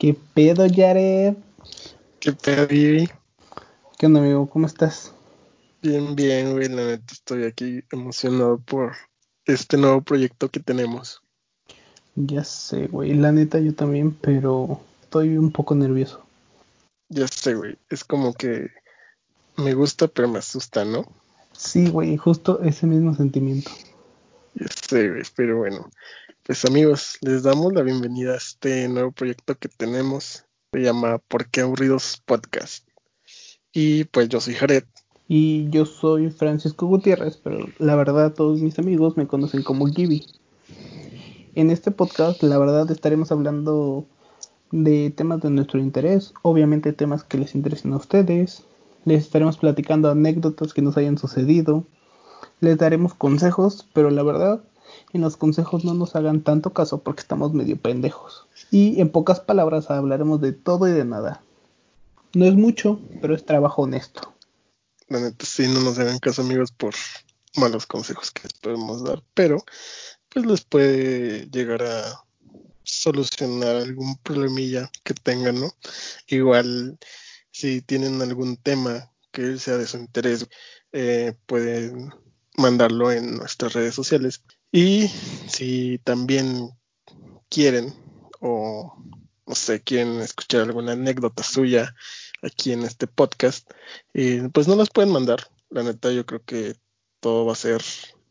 ¿Qué pedo, Jared? ¿Qué pedo, Vivi? ¿Qué onda, amigo? ¿Cómo estás? Bien, bien, güey. La neta estoy aquí emocionado por este nuevo proyecto que tenemos. Ya sé, güey. La neta, yo también, pero estoy un poco nervioso. Ya sé, güey. Es como que me gusta, pero me asusta, ¿no? Sí, güey, justo ese mismo sentimiento. Ya sé, güey. Pero bueno, pues amigos, les damos la bienvenida a este nuevo proyecto que tenemos. Se llama ¿Por qué aburridos podcast? Y pues yo soy Jared. Y yo soy Francisco Gutiérrez, pero la verdad todos mis amigos me conocen como Gibby. En este podcast, la verdad, estaremos hablando de temas de nuestro interés, obviamente temas que les interesen a ustedes. Les estaremos platicando anécdotas que nos hayan sucedido. Les daremos consejos, pero la verdad, en los consejos no nos hagan tanto caso porque estamos medio pendejos. Y en pocas palabras hablaremos de todo y de nada. No es mucho, pero es trabajo honesto. La neta, sí, no nos hagan caso, amigos, por malos consejos que les podemos dar, pero pues les puede llegar a solucionar algún problemilla que tengan, ¿no? Igual, si tienen algún tema que sea de su interés, eh, pueden mandarlo en nuestras redes sociales. Y si también quieren o, no sé, quieren escuchar alguna anécdota suya aquí en este podcast, eh, pues no las pueden mandar. La neta, yo creo que todo va a ser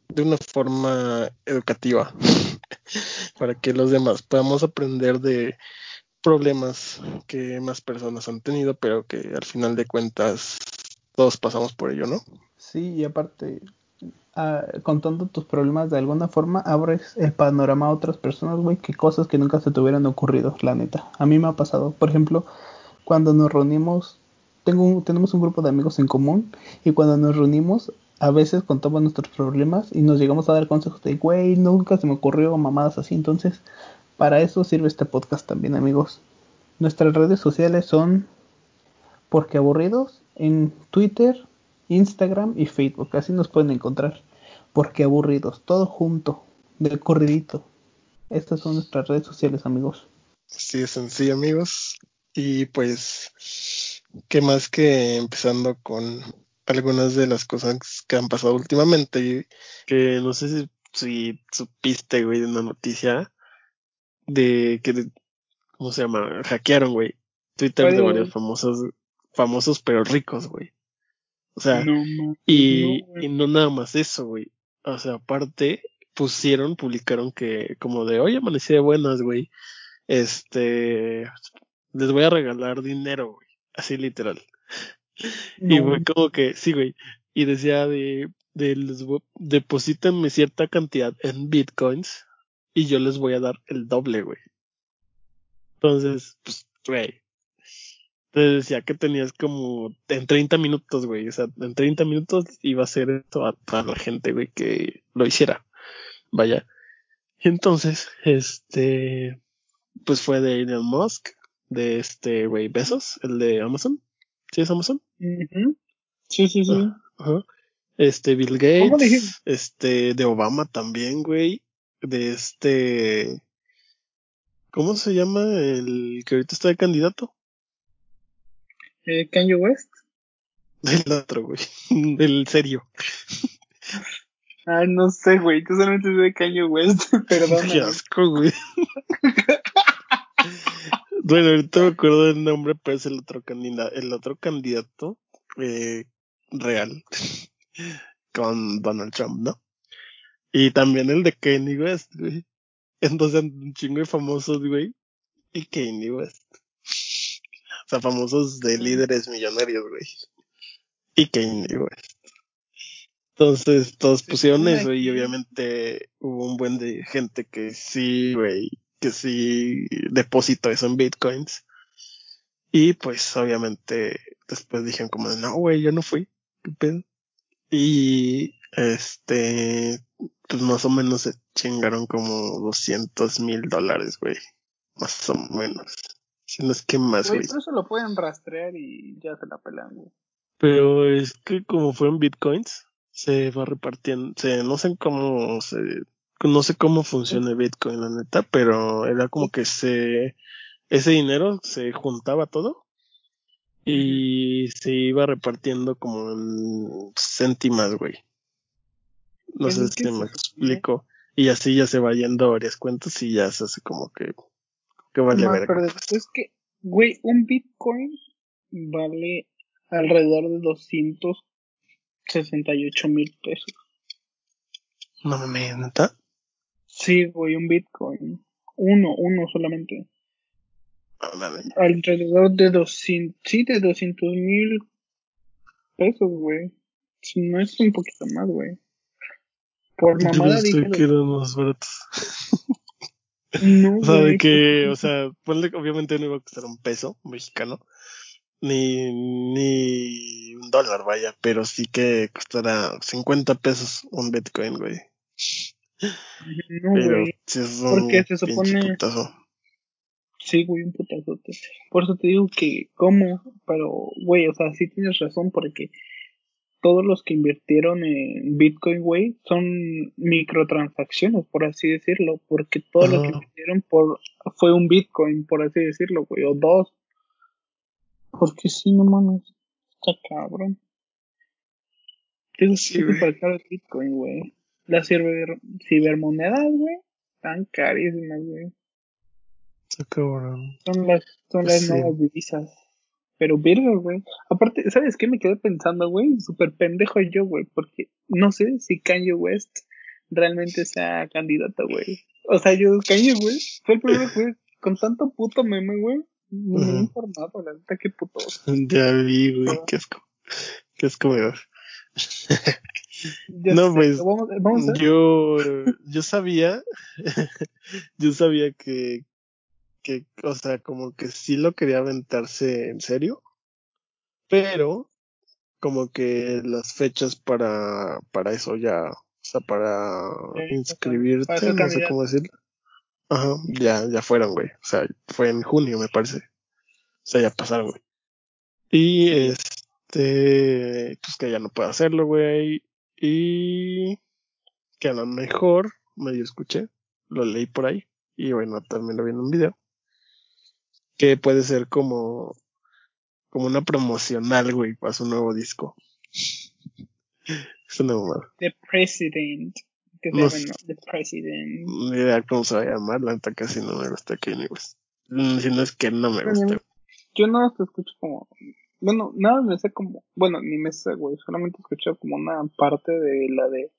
de una forma educativa para que los demás podamos aprender de problemas que más personas han tenido, pero que al final de cuentas todos pasamos por ello, ¿no? Sí, y aparte, ah, contando tus problemas de alguna forma, abres el panorama a otras personas, güey, que cosas que nunca se te hubieran ocurrido, la neta. A mí me ha pasado, por ejemplo, cuando nos reunimos, tengo un- tenemos un grupo de amigos en común, y cuando nos reunimos, a veces contamos nuestros problemas y nos llegamos a dar consejos de, güey, nunca se me ocurrió mamadas así, entonces, para eso sirve este podcast también, amigos. Nuestras redes sociales son porque aburridos en Twitter, Instagram y Facebook. Así nos pueden encontrar. Porque aburridos, todo junto, del corridito. Estas son nuestras redes sociales, amigos. Así de sencillo, amigos. Y pues, ¿qué más que empezando con algunas de las cosas que han pasado últimamente? Que no sé si, si supiste, güey, de una noticia de que, ¿cómo se llama? Hackearon, güey, Twitter de varios famosos, famosos pero ricos, güey. O sea, No, y, no, y no nada más eso, güey. O sea, aparte, pusieron, publicaron que, como de, hoy amanecí de buenas, güey. Este, les voy a regalar dinero, güey. Así literal. Y fue como que, sí, güey. Y decía de, de les deposítenme cierta cantidad en bitcoins y yo les voy a dar el doble, güey. Entonces, pues, güey. Entonces decía que tenías como en 30 minutos, güey. O sea, en 30 minutos iba a ser esto a toda la gente, güey, que lo hiciera. Vaya. Entonces, este, pues fue de Elon Musk, de este, güey, Besos, el de Amazon. ¿Sí es Amazon? Sí, sí, sí. Ajá. Este, Bill. Gates, este, de Obama también, güey. De este, ¿cómo se llama el que ahorita está de candidato? Eh, Kanye West. Del otro, güey. Del serio. Ah, no sé, güey. Tú solamente sé de Kanye West. Perdóname. Qué asco, güey. bueno, ahorita me acuerdo del nombre, pero es el otro candidato, el otro candidato eh, real con Donald Trump, ¿no? Y también el de Kanye West, güey. Entonces, un chingo de famosos, güey. Y Kanye West. Sea, famosos de líderes millonarios, güey. Y Kanye West. Entonces, todos pusieron eso y obviamente hubo un buen de gente que sí, güey, que sí depositó eso en bitcoins. Y pues, obviamente, después dijeron como, no, güey, yo no fui. ¿Qué pedo? Y, este, pues más o menos se chingaron como 200 mil dólares, güey. Más o menos. Si no es que más, Güey, eso lo pueden rastrear y ya se la pelan, güey. Pero es que como fueron bitcoins, se va repartiendo, se, no sé cómo se, no sé cómo funciona Bitcoin, la neta, pero era como que se, ese dinero se juntaba todo y se iba repartiendo como en céntimas, güey. No sé si me explico. Y así ya se va yendo a varias cuentas y ya se hace como que, que vale No, pero es que, güey, un Bitcoin vale alrededor de 268 mil pesos. No mames, ¿neta? Sí, güey, un Bitcoin. Uno, uno solamente. No mames. Alrededor de 200, sí, de 200 mil pesos, güey. Si no es un poquito más, güey. Por mamada dije, que eran más baratos. No, O sea, de que, o sea, ponle obviamente no iba a costar un peso mexicano, ni, ni un dólar, vaya, pero sí que costará 50 pesos un Bitcoin, güey. no, Pero güey. sí es un Porque se supone- putazo. Sí, güey, un putazote. Por eso te digo que, ¿cómo? Pero, güey, o sea, sí tienes razón, porque todos los que invirtieron en Bitcoin, güey, son microtransacciones, por así decirlo, porque todo lo que invirtieron por, fue un Bitcoin, por así decirlo, güey, o dos. Porque sí, no mames, está cabrón. Es Sí, caro el Bitcoin, güey. Las ciber, cibermonedas, güey, están carísimas, güey. Está cabrón. Son las, son las sí. nuevas divisas. Pero verga, güey. Aparte, ¿sabes qué? Me quedé pensando, güey. Súper pendejo yo, güey. Porque no sé si Kanye West realmente sea candidato, güey. O sea, yo, Kanye West fue el primero, güey. Con tanto puto meme, güey. Ni me he informado, la neta, qué puto. Ya vi, güey, Ah. qué asco. Qué asco me No, sé, pues, Vamos, vamos a Yo, yo sabía, yo sabía que, que, o sea, como que sí lo quería aventarse en serio, pero como que las fechas para, para eso ya, o sea, para Sí, inscribirte, para no sé cómo decirlo. Ajá, ya, ya fueron, güey. O sea, fue en junio, me parece. O sea, ya pasaron, güey. Y este, pues que ya no puedo hacerlo, güey. Y que a lo mejor, medio escuché, lo leí por ahí. Y bueno, también lo vi en un video. Que puede ser como, como una promocional, güey, para su nuevo disco. Es una mamada. The President. Que se. The President. Ni idea cómo se va a llamar, la neta casi no me gusta Kanye West. Mm, Si no es que no me gusta. Yo no te escucho como. Bueno, nada me sé como. Bueno, ni me sé, güey. Solamente escucho como una parte de la de.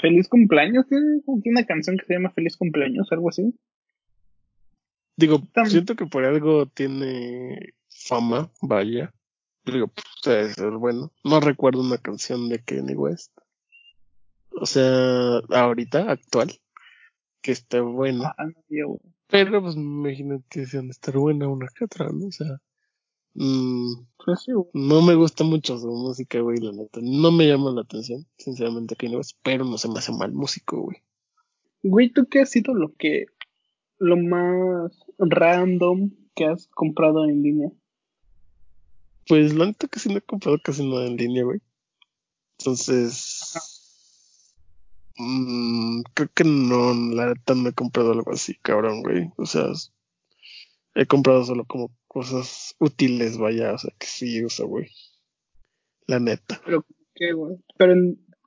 Feliz cumpleaños. Tiene tiene una canción que se llama Feliz cumpleaños, algo así. Digo, siento que por algo tiene fama, vaya. Digo, pues bueno. No recuerdo una canción de Kanye West. O sea, ahorita, actual, que esté buena. Ah, no. Pero pues me imagino que se han de estar buena una que otra, ¿no? O sea, mm, Pues sí, güey. no me gusta mucho su música, güey, la neta. No me llama la atención, sinceramente, Kanye West, pero no se me hace mal músico, güey. Güey, ¿tú qué ha sido lo que. Lo más random que has comprado en línea? Pues la neta que sí no he comprado casi nada en línea, güey. Entonces, mm, creo que no, la neta no he comprado algo así, cabrón, güey. O sea, he comprado solo como cosas útiles, vaya, o sea, que sí uso, güey. La neta. Pero, ¿qué, güey? Pero,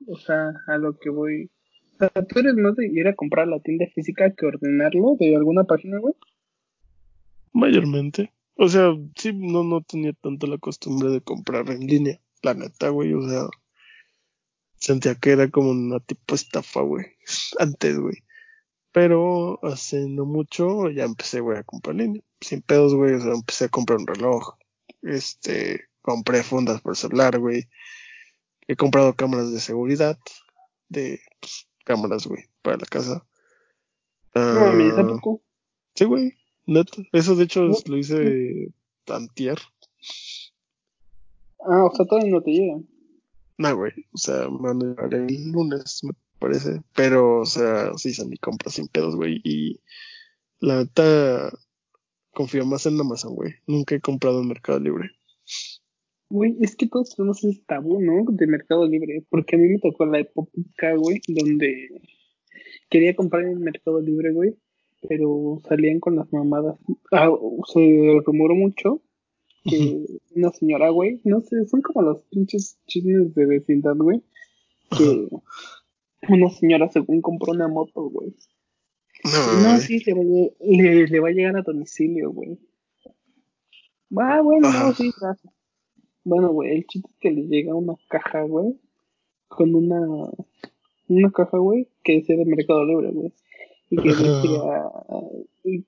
o sea, a lo que voy. Sea, ¿tú eres más de ir a comprar la tienda física que ordenarlo de alguna página, güey? Mayormente. O sea, sí, no, no tenía tanto la costumbre de comprar en línea. La neta, güey, o sea, sentía que era como una tipo estafa, güey. Antes, güey. Pero hace no mucho ya empecé, güey, a comprar en línea. Sin pedos, güey. O sea, empecé a comprar un reloj. Este, compré fundas por celular, güey. He comprado cámaras de seguridad. De, pues, cámaras, güey, para la casa. No ¿a Ah, poco? Sí, güey. Neta. Eso, de hecho, No. lo hice antier. Ah, o sea, todavía no te llega. No, güey. O sea, llegar el lunes, me parece. Pero, o sea, sí hice mi compra sin pedos, güey. Y la neta, confío más en Amazon, güey. Nunca he comprado en Mercado Libre. Güey, es que todos tenemos ese tabú, ¿no? De Mercado Libre. Porque a mí me tocó la época, güey, donde quería comprar en Mercado Libre, güey. pero salían con las mamadas. Ah, se rumoró mucho que una señora, güey, no sé, son como los pinches chismes de vecindad, güey, que una señora según compró una moto, güey. No, sí, le, le, va a llegar a domicilio, güey. Ah, bueno, no, sí, gracias. Bueno, güey, el chiste es que le llega una caja, güey, con una, una caja, güey, que sea de Mercado Libre, güey. Y que decía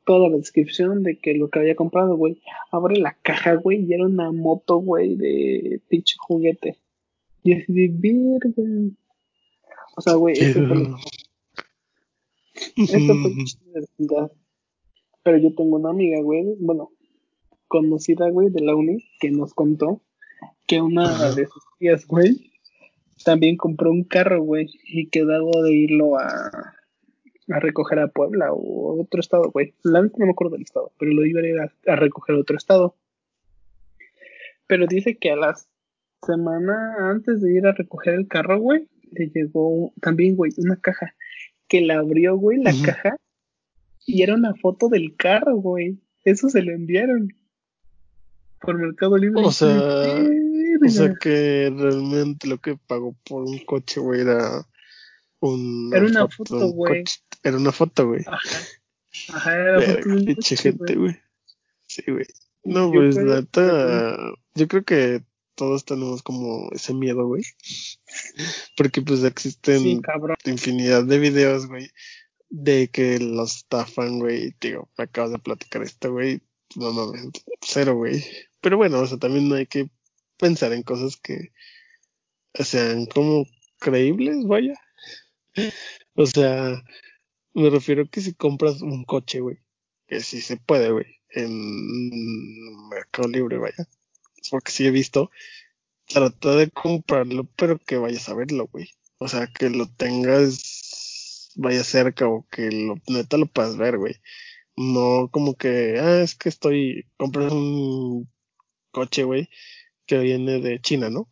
toda la descripción de que lo que había comprado, güey. Abre la caja, güey, y era una moto, güey, de pinche juguete. Y así de virgen. O sea, güey, eso fue lo Esto fue Pero yo tengo una amiga, güey, bueno, conocida, güey, de la uni, que nos contó que una de sus tías, güey, también compró un carro, güey, y quedaba de irlo a, a recoger a Puebla o otro estado, güey. La no me acuerdo del estado, pero lo iba a ir a, recoger a otro estado. Pero dice que a la semana antes de ir a recoger el carro, güey, le llegó también, güey, una caja. Que la abrió, güey, la caja. Y era una foto del carro, güey. Eso se lo enviaron. Por Mercado Libre. O sea, o sea que realmente lo que pagó por un coche, güey, era un. Era una foto, güey. Era una foto, güey. Ajá. Ajá, era foto de gente, güey. Sí, güey. No, pues la neta, yo creo que todos tenemos como ese miedo, güey. Porque pues existen infinidad de videos, güey, de que los estafan, güey. Digo, me acabas de platicar esto, güey. No mames, cero, güey. Pero bueno, o sea, también no hay que pensar en cosas que sean como creíbles, vaya. O sea, me refiero que si compras un coche, güey, que sí se puede, güey, en Mercado Libre, vaya. Porque sí he visto, trata de comprarlo, pero que vayas a verlo, güey. O sea, que lo tengas, vaya cerca o que neta lo puedas ver, güey. No como que, ah, es que estoy, compras un coche, güey, que viene de China, ¿no?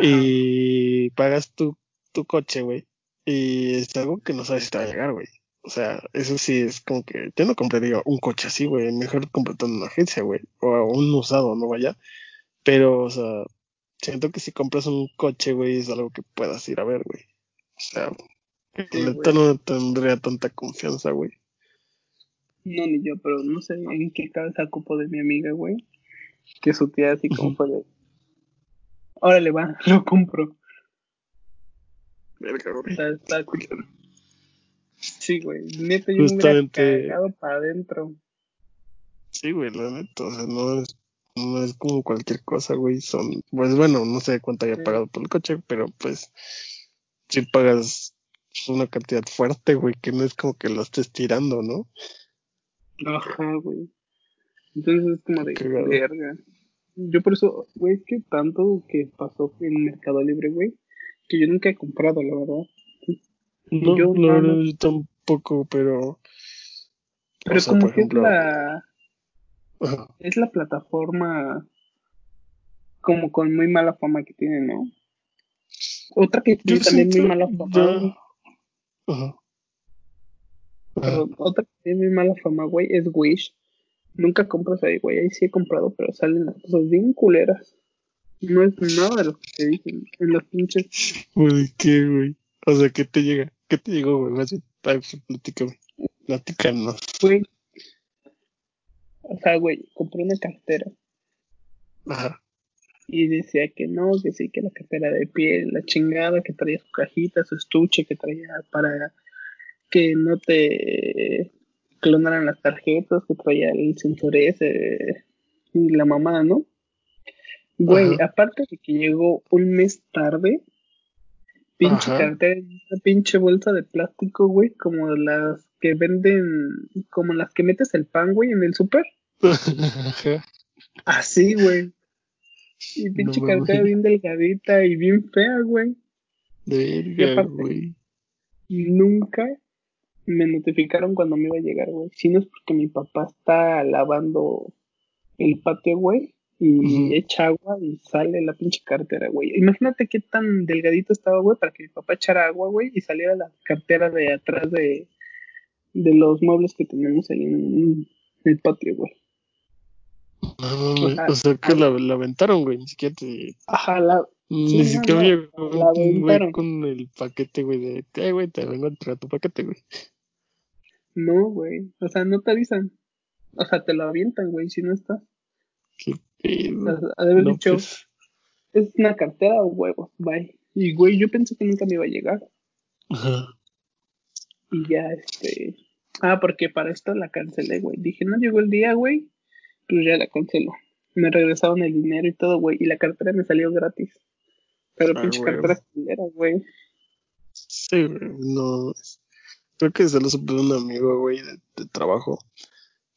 Y pagas tu, tu coche, güey y es algo que no sabes si te va a llegar, güey. O sea, eso sí es como que yo no compraría un coche así, güey. Mejor completando una agencia, güey. O un usado, no vaya. Pero, o sea, siento que si compras un coche, güey, es algo que puedas ir a ver, güey. O sea, sí, no tendría tanta confianza, güey. No, ni yo, pero no sé en qué cabeza cupo de mi amiga, güey. Que su tía así como fue de... Órale, va, lo compro. Está, Sí, güey. Neta, yo Justamente... me cagado para adentro. Sí, güey, la neta. O sea, no es, no es como cualquier cosa, güey. Son, pues bueno, no sé cuánto haya pagado por el coche, pero pues si pagas una cantidad fuerte, güey, que no es como que lo estés tirando, ¿no? Ajá, güey. Entonces es como de verga. Yo por eso, güey, es que tanto que pasó en Mercado Libre, güey, que yo nunca he comprado, la verdad. No, yo, la verdad, yo tampoco, pero. Pero como que es la. Es la plataforma. Como con muy mala fama que tiene, ¿no? Otra que tiene también muy mala fama. Ajá. Otra que tiene muy mala fama, güey, es Wish. Nunca compras ahí, güey. Ahí sí he comprado, pero salen las cosas bien culeras. No es nada de lo que te dicen en los pinches. Güey, ¿qué, güey? O sea, ¿qué te llega? ¿Qué te llegó, güey? Más bien, platícame. Platícanos. Güey. O sea, güey, compré una cartera. Ajá. Y decía que no, que sí, que la cartera de piel, la chingada, que traía su cajita, su estuche, que traía para que no te clonaran las tarjetas, que traía el sensor ese y la mamá, ¿no? Güey, aparte de que llegó un mes tarde, pinche cartera, una pinche bolsa de plástico, güey, como las que venden, como las que metes el pan, güey, en el súper. Así, güey. Y pinche cartera bien delgadita y bien fea, güey. Verga, güey. Nunca me notificaron cuando me iba a llegar, güey. Si no es porque mi papá está lavando el patio, güey y echa agua y sale la pinche cartera, güey. Imagínate qué tan delgadito estaba, güey, para que mi papá echara agua, güey, y saliera la cartera de atrás de, de los muebles que tenemos ahí en el patio, güey. No, no, o sea, que la, la, aventaron, güey, ni siquiera te... Ajá, la... Ni siquiera llegó güey con el paquete, güey, de, eh, güey, te vengo a entregar tu paquete, güey. No, güey, o sea, no te avisan. O sea, te lo avientan, güey, si no estás. Qué pedo. Haber dicho, pues. es una cartera o huevos, bye. Y, güey, yo pensé que nunca me iba a llegar. Ajá. Y ya, este... Ah, porque para esto la cancelé, güey. Dije, no llegó el día, güey pues ya la cancelo. Me regresaron el dinero y todo, güey, y la cartera me salió gratis. Pero ah, pinche cartera era, güey. Sí, güey, no. Creo que se lo supe un amigo, güey, de, trabajo,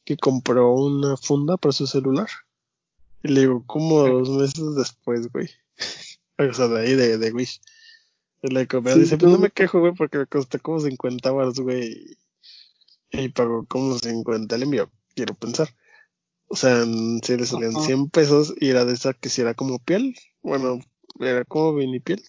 que compró una funda para su celular. Y le digo, como dos meses después, güey. o sea, de ahí, de, de Wish. Y le compré, dice, pues no me quejo, güey, porque me costó como 50 baros, güey. Y pagó como 50 el envío, quiero pensar. O sea, si le salían 100 pesos y era de esa que si era como piel. Bueno, era como piel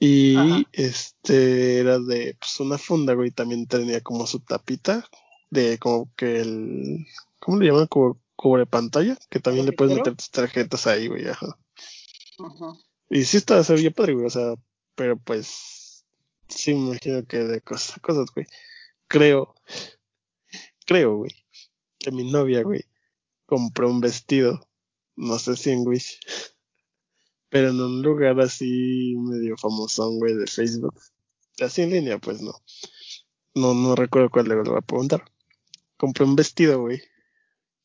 Y este era de pues, una funda, güey. También tenía como su tapita de como que el. ¿Cómo le llaman? Como cubre pantalla. Que también le puedes meter tus tarjetas ahí, güey. Ajá. Ajá. Y sí estaba, se veía padre, güey. O sea, pero pues. Sí, me imagino que de cosas, cosas, güey. Creo. Creo, güey. Que mi novia, güey compró un vestido, no sé si en Wish, pero en un lugar así medio famosón, güey, de Facebook. Así en línea, pues no. No, no recuerdo cuál le voy a preguntar. Compré un vestido, güey,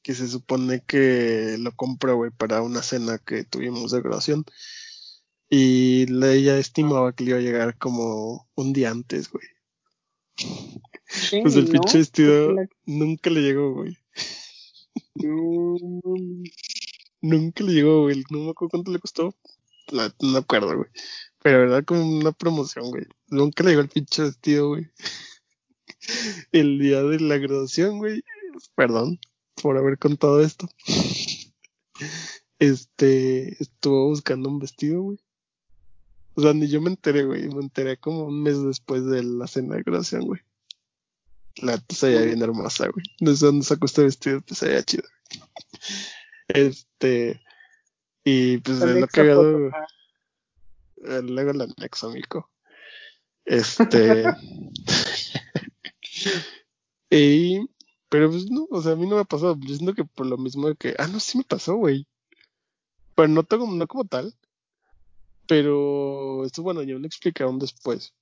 que se supone que lo compró, güey, para una cena que tuvimos de graduación. Y ella estimaba que le iba a llegar como un día antes, güey. pues el pinche vestido nunca le llegó, güey. Nunca le llegó, güey. No me acuerdo cuánto le costó. no me acuerdo, güey. Pero verdad, como una promoción, güey. Nunca le llegó el pinche vestido, güey. El día de la graduación, güey. Perdón por haber contado esto. Este, estuvo buscando un vestido, güey. O sea, ni yo me enteré, güey. Me enteré como un mes después de la cena de graduación, güey. La se veía bien hermosa, güey. No sé dónde sacó este vestido, pues se veía chido. Este. Y pues en lo cagado. Luego el anexo, amigo. Este. y. Pero pues no, o sea, a mí no me ha pasado. Yo siento que por lo mismo de que. Ah, no, sí me pasó, güey. Pero no, tengo, no como tal. Pero esto, bueno, ya me explicaron después.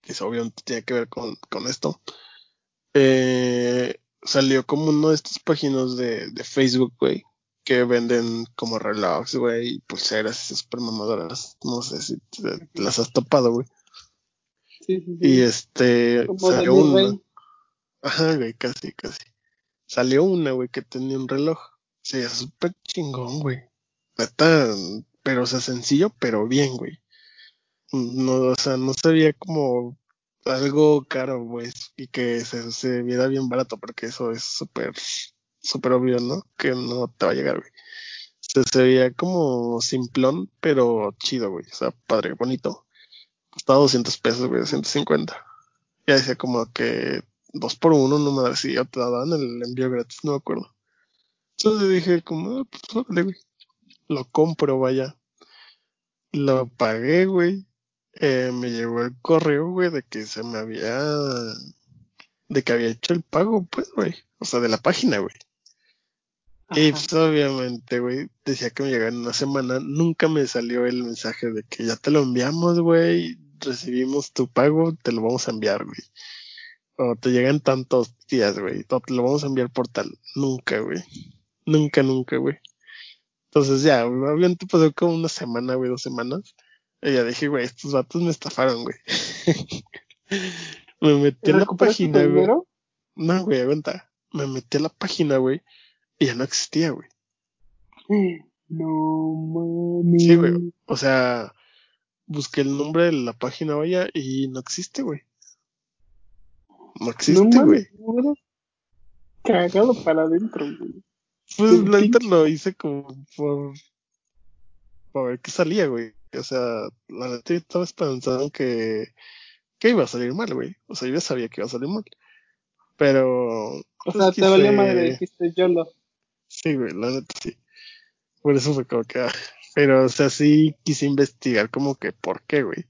Que eso obviamente tiene que ver con, con esto eh, salió como uno de estas páginas de, de Facebook, güey, que venden como relojes, güey, y pulseras y super mamadoras. No sé si te, las has topado, güey. Sí, sí, sí. Y este, salió una. Ajá, güey, casi, casi. Salió una, güey, que tenía un reloj. Sí, es súper chingón, güey. Pero o sea, sencillo, pero bien, güey. No, o sea, no se veía como algo caro, pues, y que se, se viera bien barato, porque eso es súper, súper obvio, ¿no? Que no te va a llegar, güey. Se, veía como simplón, pero chido, güey. O sea, padre, bonito. Costaba 200 pesos, güey, 250. Ya decía como que dos por uno, no me decía, te daban el envío gratis, no me acuerdo. Entonces dije, como, ah, pues, güey. Lo compro, vaya. Lo pagué, güey eh, me llegó el correo, güey, de que se me había. de que había hecho el pago, pues, güey. O sea, de la página, güey. Y pues, obviamente, güey, decía que me llegaba en una semana. Nunca me salió el mensaje de que ya te lo enviamos, güey. Recibimos tu pago, te lo vamos a enviar, güey. O te llegan tantos días, güey. O te lo vamos a enviar por tal. Nunca, güey. Nunca, nunca, güey. Entonces ya, obviamente pasó como una semana, güey, dos semanas. Y ya dije, güey, estos vatos me estafaron, güey. me metí en la página, güey. No, güey, aguanta. Me metí a la página, güey, y ya no existía, güey. No mami. Sí, güey. O sea, busqué el nombre de la página, vaya, y no existe, güey. No existe, güey. No, cagado para adentro, güey. Pues la lo hice como por. para ver qué salía, güey. O sea, la neta estaba pensando que, que iba a salir mal, güey. O sea, yo ya sabía que iba a salir mal. Pero. O pues, sea, te quise- valió madre, dijiste yo lo. Sí, güey, la neta sí. Por eso fue como que. ah, Pero, o sea, sí quise investigar como que por qué, güey.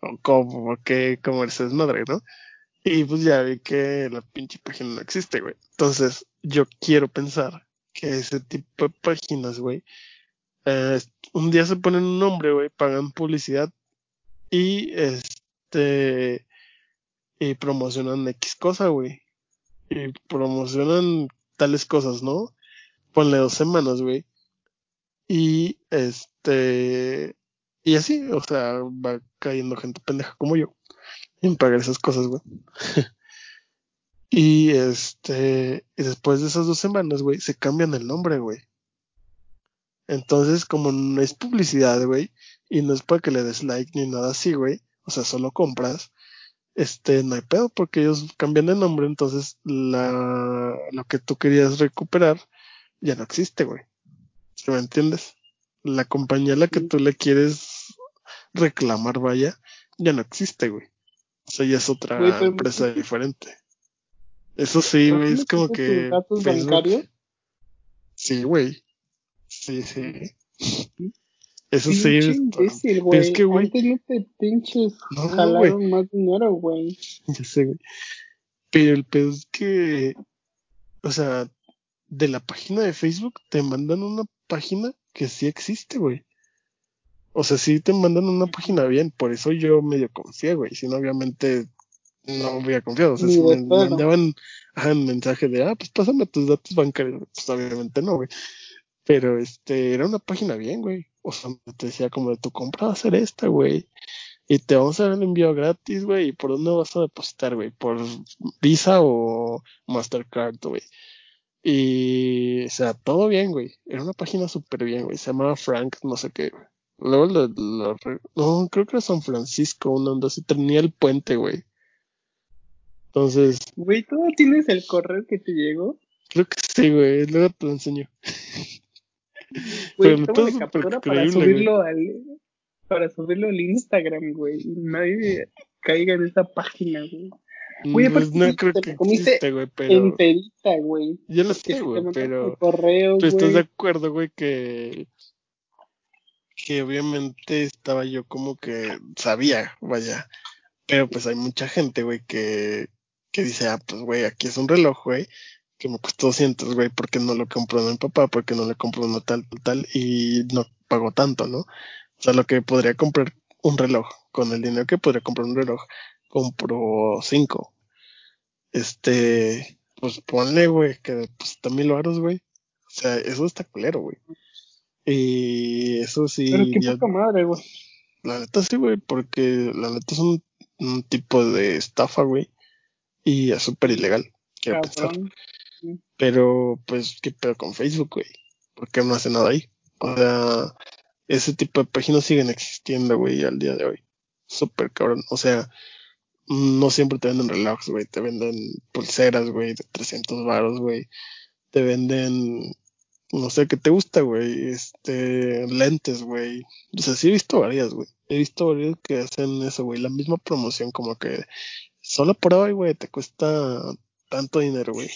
O cómo, por qué comerse desmadre, ¿no? Y pues ya vi que la pinche página no existe, güey. Entonces, yo quiero pensar que ese tipo de páginas, güey, eh, un día se ponen un nombre, güey, pagan publicidad y este y promocionan X cosa, güey. Y promocionan tales cosas, ¿no? Ponle dos semanas, güey. Y este y así, o sea, va cayendo gente pendeja como yo en pagar esas cosas, güey. y este, y después de esas dos semanas, güey, se cambian el nombre, güey. Entonces, como no es publicidad, güey, y no es para que le des like ni nada así, güey, o sea, solo compras, este, no hay pedo porque ellos cambian de nombre, entonces la, lo que tú querías recuperar ya no existe, güey. ¿Sí me entiendes? La compañía a la que tú le quieres reclamar, vaya, ya no existe, güey. O sea, ya es otra Güey, pero- empresa diferente. Eso sí, ¿Pero güey, es como que datos bancarios? Sí, güey. Sí, sí. Eso sí. Está- imbécil, Pero es güey. que, güey, Antes no te pinches No, jalaron más dinero, güey. ya sé, güey. Pero el pedo es que, o sea, de la página de Facebook te mandan una página que sí existe, güey. O sea, sí te mandan una página bien, por eso yo medio confié, güey. Si no, obviamente no hubiera confiado. O sea, Ni si me mandaban ajá, un mensaje de, ah, pues pásame tus datos bancarios, pues obviamente no, güey. Pero este, era una página bien, güey. O sea, te decía como de tu compra va a ser esta, güey. Y te vamos a dar el envío gratis, güey. ¿Y por dónde vas a depositar, güey? ¿Por Visa o Mastercard, güey? Y, o sea, todo bien, güey. Era una página súper bien, güey. Se llamaba Frank, no sé qué, güey. Luego lo, lo No, creo que era San Francisco, una onda así. Tenía el puente, güey. Entonces, Güey, ¿tú no tienes el correo que te llegó? creo que sí, güey. Luego te lo enseño. Güey, Pero tómale todo captura para subirlo al para subirlo al Instagram, güey. Nadie caiga en esa página, güey. Güey, Pues no creo te que existe, güey, pero... Enterita, güey. Yo lo sé, güey, pero... correo, Pero estás de acuerdo, güey, que... Que obviamente estaba yo como que sabía, vaya. Pero pues hay mucha gente, güey, que... Que dice, ah, pues, güey, aquí es un reloj, güey. Que me costó 200, güey, porque no lo compró mi papá, porque no le compró uno tal, tal, tal. Y no pagó tanto, ¿no? O sea, lo que podría comprar un reloj. Con el dinero que podría comprar un reloj, compró cinco. Este... Pues ponle, güey, que deposita mil varos, güey. O sea, eso está culero, güey. Y eso sí, Pero qué ya- poca madre, güey. la neta sí, güey, porque la neta es un, un tipo de estafa, güey. Y es súper ilegal, quiero pensar. Pero, pues, ¿qué pedo con Facebook, güey? ¿Por qué no hace nada ahí? O sea, ese tipo de páginas siguen existiendo, güey, al día de hoy. Súper cabrón. O sea, no siempre te venden relojes, güey. Te venden pulseras, güey, de 300 varos, güey. Te venden, no sé qué te gusta, güey. Este, lentes, güey. O sea, sí he visto varias, güey. He visto varias que hacen eso, güey. La misma promoción, como que solo por hoy, güey, te cuesta tanto dinero, güey.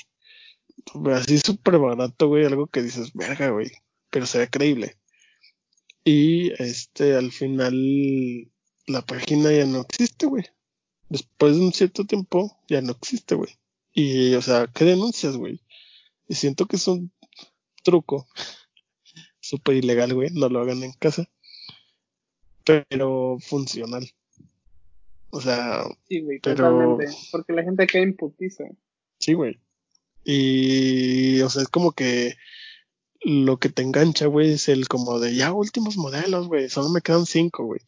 Así súper barato, güey. Algo que dices, verga, güey. Pero se ve creíble. Y este, al final, la página ya no existe, güey. Después de un cierto tiempo, ya no existe, güey. Y, o sea, ¿qué denuncias, güey? Y siento que es un truco súper ilegal, güey. No lo hagan en casa. Pero funcional. O sea, Sí, güey, Pero- totalmente. Porque la gente cae en putiza. sí, güey. Y, o sea, es como que lo que te engancha, güey, es el como de ya últimos modelos, güey. Solo me quedan cinco, güey.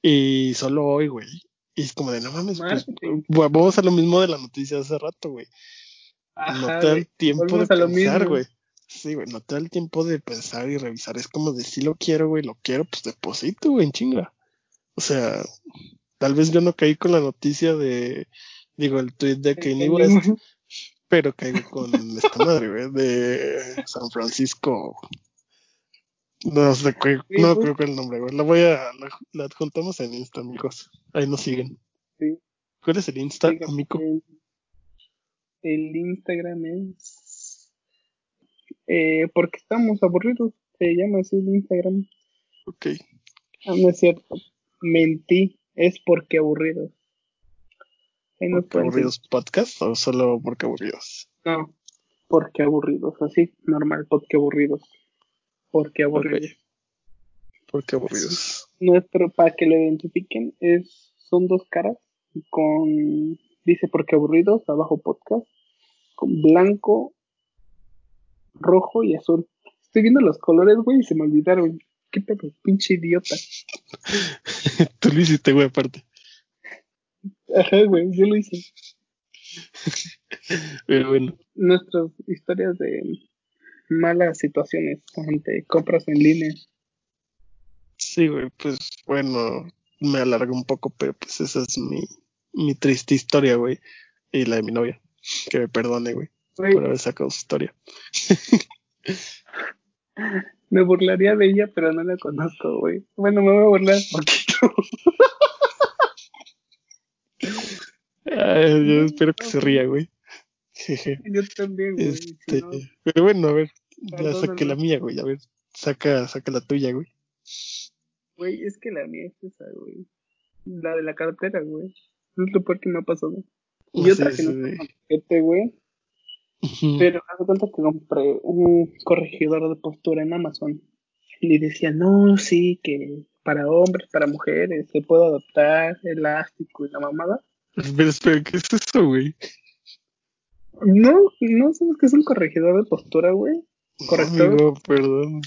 Y solo hoy, güey. Y es como de no mames, pues, güey, vamos a lo mismo de la noticia de hace rato, güey. no te da el tiempo de pensar, güey. Sí, güey, no te da el tiempo de pensar y revisar. Es como de si lo quiero, güey, lo quiero, pues deposito, güey, en chinga. O sea, tal vez yo no caí con la noticia de, digo, el tweet de Kanye West, pero caigo con esta madre, güey, de San Francisco. No sé, no creo que el nombre, güey. Lo voy a, la, la adjuntamos en Insta, amigos. Ahí nos siguen. Sí. ¿Cuál es el Insta, amigo? el Instagram es eh, porque estamos aburridos, se llama así el Instagram. Ok. Ah, no es cierto, mentí, es porque aburridos. Ahí nos ¿Porque pueden aburridos podcast o solo porque aburridos? No, porque aburridos, así, normal, porque aburridos. Porque aburridos. Porque aburridos. Nuestro, para que lo identifiquen, es, son dos caras con, dice porque aburridos, abajo podcast, con blanco, rojo y azul. Estoy viendo los colores, güey, y se me olvidaron. Qué pedo, pinche idiota. Tú lo hiciste, güey, aparte. Ajá, güey, yo lo hice. Pero bueno, Nuestras historias de malas situaciones ante compras en línea. sí, güey, pues bueno, me alargo un poco, pero pues esa es mi, mi triste historia, güey. Y la de mi novia. Que me perdone, güey, Güey, por haber sacado su historia. me burlaría de ella, pero no la conozco, güey. Bueno, me voy a burlar un poquito. Ay, yo espero que se ría, güey. Jeje. Yo también, güey. si Este, no- pero bueno, a ver, ya saqué la mía, güey. A ver, saca, saca la tuya, güey. Güey, es que la mía es esa, güey. La de la cartera, güey. No es lo peor que me ha pasado. Y Sí, otra que no con paquete, güey. Pero haz de cuenta que compré un corregidor de postura en Amazon. Y decía, no, sí, que para hombres, para mujeres, se puede adaptar, elástico y la mamada. Espera, espera, ¿qué es eso, güey? No, no sabes que es un corregidor de postura, güey. Corrector. Amigo, perdón,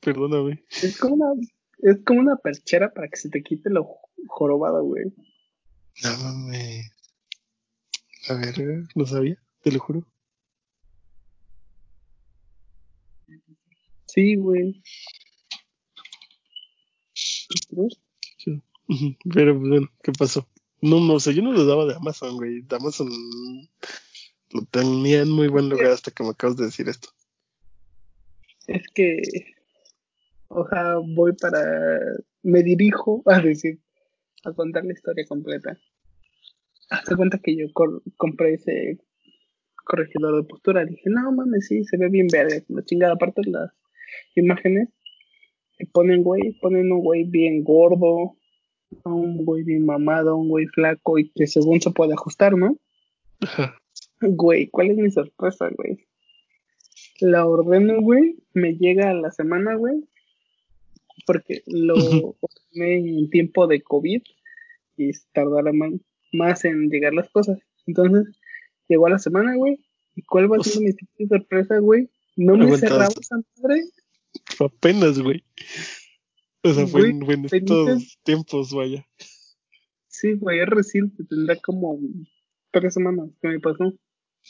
perdóname. Es como una, es como una perchera para que se te quite lo jorobado, güey. No mames. A ver, no sabía, te lo juro. Sí, güey. Pero bueno, ¿qué pasó? No, no, o sea, yo no lo daba de Amazon, güey. De Amazon lo tenía en muy buen lugar hasta que me acabas de decir esto. Es que, o sea, voy para, me dirijo a decir, a contar la historia completa. Hazte cuenta que yo compré ese corregidor de postura. Dije, no mames, sí, se ve bien verde. La chingada, aparte las imágenes, que ponen, güey, ponen un güey bien gordo, un güey bien mamado, un güey flaco y que según se puede ajustar, ¿no? Ajá. Güey, ¿cuál es mi sorpresa, güey? La ordeno, güey, me llega a la semana, güey, porque lo ordené en tiempo de COVID y tardará más, más en llegar las cosas. Entonces, llegó a la semana, güey, ¿y cuál va siendo mi pinche sorpresa, güey? No me cerraba esa madre. Apenas, güey. O sea, fue en, Güey, estos tiempos, vaya. Sí, güey, es reciente, tendrá como tres semanas que me pasó.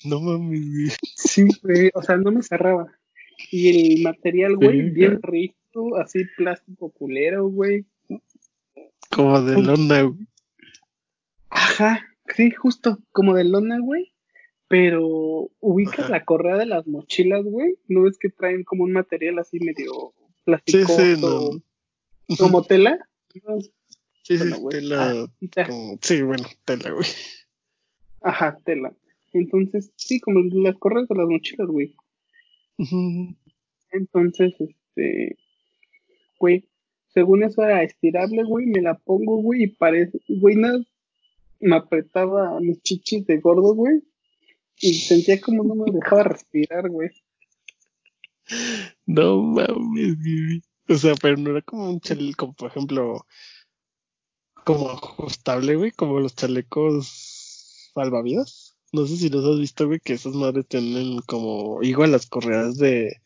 No mames, güey. Sí, güey, o sea, no me cerraba. Y el material, güey, Sí, bien rico, así plástico culero, güey. Como de lona, güey. Ajá, sí, justo, como de lona, güey. Pero ubicas Ajá. la correa de las mochilas, güey. ¿No ves que traen como un material así medio Sí, plasticoso, sí, no. Como tela? Sí, bueno, tela. Ah, y ta- como- Sí, bueno, tela, güey. Ajá, tela. Entonces, sí, como las correas de las mochilas, güey. Entonces, este, güey, según eso era estirable, güey, me la pongo, güey, y parece, güey, nada, me apretaba mis chichis de gordo, güey, y sentía como no me dejaba respirar, güey. No mames, güey. O sea, pero no era como un chaleco, como por ejemplo, como ajustable, güey, como los chalecos salvavidas. No sé si los has visto, güey, que esas madres tienen como, igual las correas de,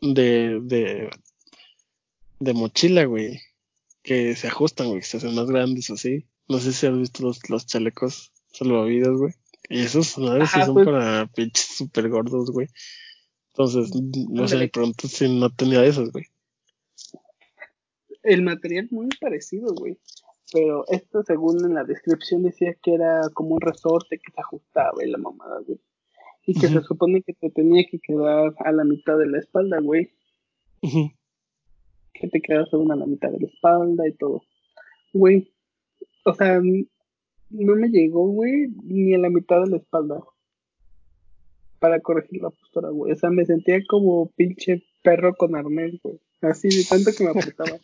de, de, de mochila, güey, que se ajustan, güey, que se hacen más grandes así. No sé si has visto los, los chalecos salvavidas, güey. Y esos madres sí son pues. para pinches super gordos, güey. Entonces, no sé, me pregunto si no tenía esos, güey. El material muy parecido, güey. Pero esto, según en la descripción, decía que era como un resorte que se ajustaba y la mamada, güey. Y que se supone que te tenía que quedar a la mitad de la espalda, güey. Que te quedas según a la mitad de la espalda y todo. Güey, o sea, no me llegó, güey, ni a la mitad de la espalda. para corregir la postura, güey. O sea, me sentía como pinche perro con arnés, güey. Así de tanto que me apretaba.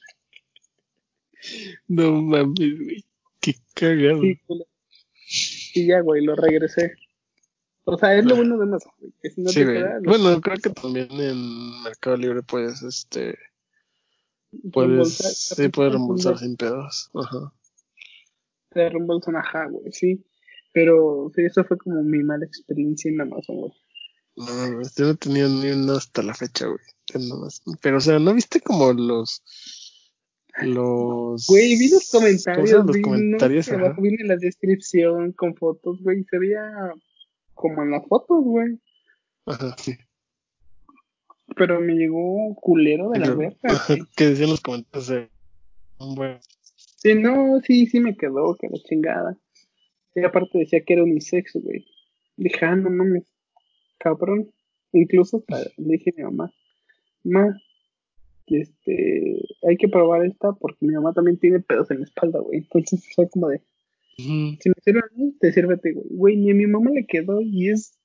No mames, güey. Qué cagado. y ya, güey, lo regresé. O sea, es lo bueno de Amazon, güey. Que si no sí, te bueno, creo que también en Mercado Libre puedes, este. Puedes. Sí, puedes reembolsar sin pedos. Ajá. Te reembolsan, ajá, güey, sí. Pero sí, eso fue como mi mala experiencia en Amazon, güey. No, yo no tenía ni uno hasta la fecha, güey. Pero, o sea, ¿no viste como los. Los. Güey, vi los comentarios. Los vi, comentarios. No, abajo viene la descripción con fotos, güey. Se veía como en las fotos, güey. Ajá, sí. Pero me llegó culero de la verga. Que decían los comentarios de. Bueno. Sí, no, sí, sí me quedó, que la chingada. Y aparte decía que era unisex, güey. Dije, ah, no mames, cabrón. Incluso le dije a mi mamá, ma, este, hay que probar esta porque mi mamá también tiene pedos en la espalda, güey. Entonces fue como de, si me sirve a mí, te sirve a ti, güey. Güey, ni a mi mamá le quedó y es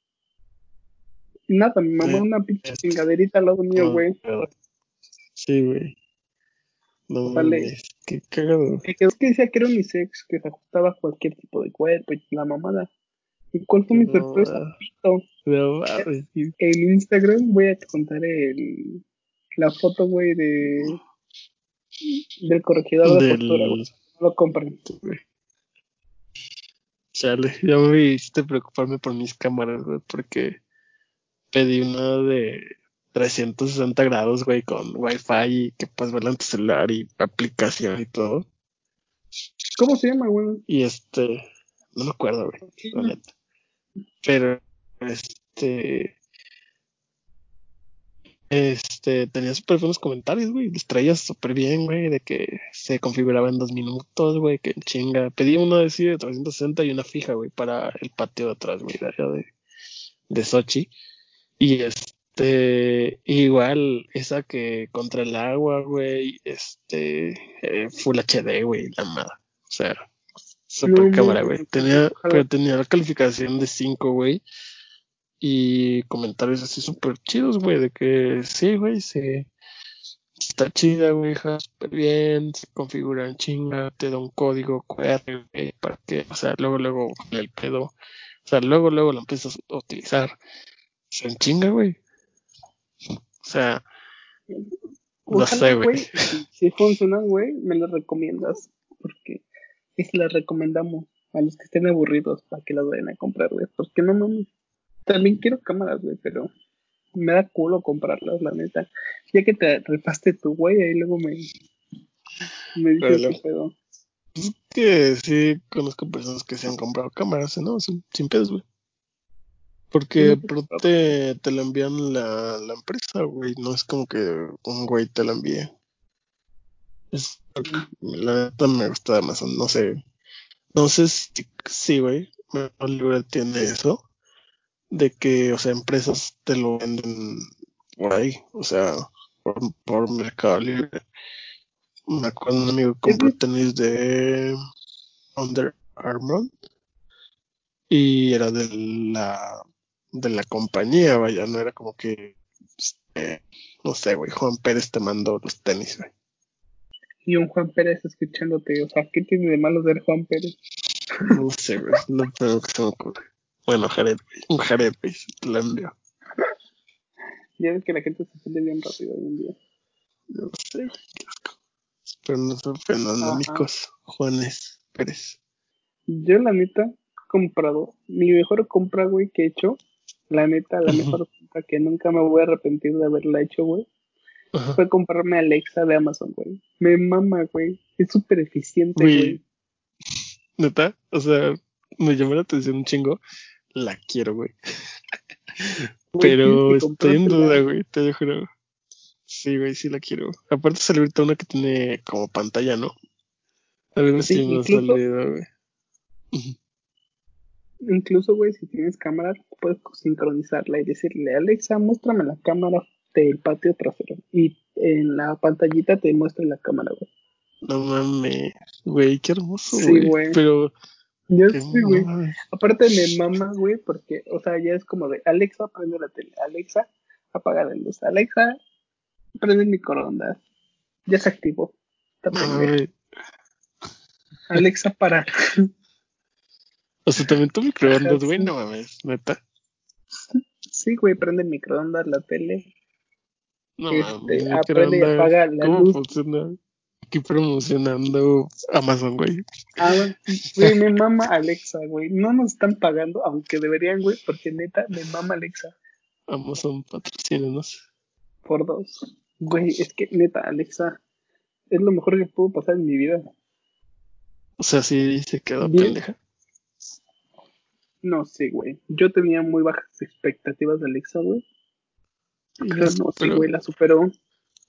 nada, mi mamá una pinche chingaderita al lado mío, güey. Sí, güey. No vale. Qué cagado. Es que decía que era unisex, que se ajustaba a cualquier tipo de cuerpo y la mamada. ¿Y cuál fue mi sorpresa? Pito. No, en Instagram voy a contar el, la foto, güey, de del corregidor de postura, güey. No lo compren. Chale, ya me hiciste preocuparme por mis cámaras, güey, porque pedí una de 360 grados, güey, con wifi y que puedes verla en tu celular y aplicación y todo. ¿Cómo se llama, güey? Y este, no me acuerdo, güey, Pero, este, este, tenía súper buenos comentarios, güey. Les traía súper bien, güey, de que se configuraba en dos minutos, güey, que chinga. Pedí una de sí de 360 y una fija, güey, para el patio de atrás, güey, de allá de, de Sochi. Y este, igual, esa que contra el agua, güey, este, eh, Full HD, güey, la nada. O sea, super cámara, güey. Tenía, pero tenía la calificación de 5, güey y comentarios así súper chidos, güey, de que sí, güey, se está chida, güey, súper bien, se configura en chinga, te da un código QR, güey, para que, o sea, luego, luego, el pedo, o sea, luego, luego lo empiezas a utilizar, se en chinga, güey. O sea, no sé, güey. Si, funcionan, güey, me lo recomiendas, porque es la recomendamos a los que estén aburridos para que las vayan a comprar, güey, porque no mames también quiero cámaras, güey, pero me da culo comprarlas, la neta. Ya que te repaste tu güey, ahí luego me, me dices qué pedo. Es que sí conozco personas que se han comprado cámaras, ¿no? Sin, sin pedos, güey. Porque te, te la envían la, la empresa, güey. No es como que un güey te la envíe. Es, la neta me gusta Amazon, no sé. No sé si sí, güey. Mercado tiene eso de que, o sea, empresas te lo venden por ahí, o sea, por, por Mercado Libre. Me acuerdo un amigo que compró tenis de Under Armour y era de la de la compañía, vaya, no era como que este, no sé, güey, Juan Pérez te mandó los tenis, güey. Y un Juan Pérez escuchándote, o sea, ¿qué tiene de malo ser Juan Pérez? No sé, güey, no tengo que se me ocurre. Bueno, Jared, un Jared, te lo envío. Ya ves que la gente se sale bien rápido hoy en día. No sé, qué asco. Pero no son fenómicos, Juanes Pérez. Yo, la neta, he comprado. Mi mejor compra, güey, que he hecho. La neta, la mejor compra que nunca me voy a arrepentir de haberla hecho, güey. Fue comprarme Alexa de Amazon, güey. Me mama, güey. Es súper eficiente, güey. ¿Neta? O sea, me llamó la atención un chingo la quiero, güey. Pero estoy en duda, güey, te lo juro. Sí, güey, sí la quiero. Aparte sale ahorita una que tiene como pantalla, ¿no? A ver si me salido, güey. Incluso, güey, si tienes cámara, puedes sincronizarla y decirle, Alexa, muéstrame la cámara del patio trasero. Y en la pantallita te muestra la cámara, güey. No mames, güey, qué hermoso, güey. Pero Qué sí, güey. Aparte me mama, güey, porque, o sea, ya es como de Alexa, prende la tele. Alexa, apaga la luz. Alexa, prende el microondas. Ya se activó. Güey. Alexa, para. O sea, también tu microondas, güey, no mames, neta. Sí, güey, prende el microondas, la tele. No Este, aprende y apaga la ¿Cómo luz. funciona? Aquí promocionando Amazon, güey. Ah, güey, me mama Alexa, güey. No nos están pagando, aunque deberían, güey, porque neta, me mama Alexa. Amazon patrocínenos. Por dos. Güey, es que neta, Alexa es lo mejor que pudo pasar en mi vida. O sea, sí se quedó Bien. pendeja. No sé, güey. Yo tenía muy bajas expectativas de Alexa, güey. Pero no, Pero- güey, la superó.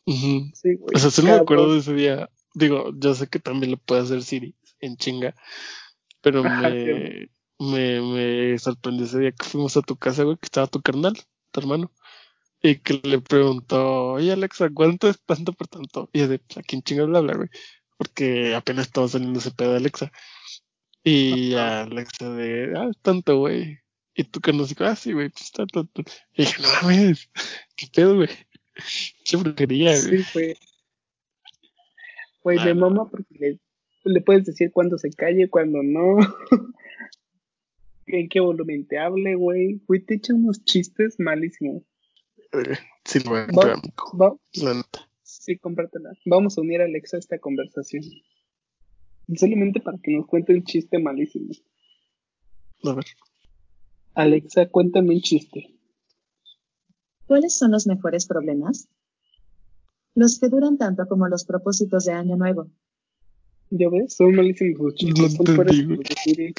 Ujú. Sí, güey. O sea, solo me acuerdo de ese día. Digo, yo sé que también lo puede hacer Siri en chinga. Pero Ajá, me, me, me sorprendió ese día que fuimos a tu casa, güey, que estaba tu carnal, tu hermano. Y que le preguntó, oye Alexa, ¿cuánto es tanto por tanto? Y yo de, ¿a quién chingas le habla, güey? Porque apenas estaba saliendo ese pedo de Alexa. Y a Alexa de, ah, es tanto, güey. Y tu carnal dijo, ah, sí, güey, pues está tanto. Y dije, no mames, ¿qué pedo, güey? Qué brujería, güey. Sí, güey. Güey, Ah, me no. mama porque le, le puedes decir cuándo se calle, cuándo no. en qué volumen te hable, güey. Güey, te echa unos chistes malísimos. Sí, lo voy a comprar. Va, La neta. sí, cómpratela. Vamos a unir a Alexa a esta conversación. Solamente para que nos cuente un chiste malísimo. A ver. Alexa, cuéntame un chiste. ¿Cuáles son los mejores problemas? Los que duran tanto como los propósitos de Año Nuevo. ¿Ya ves? Son malísimos los chistes. No entendí.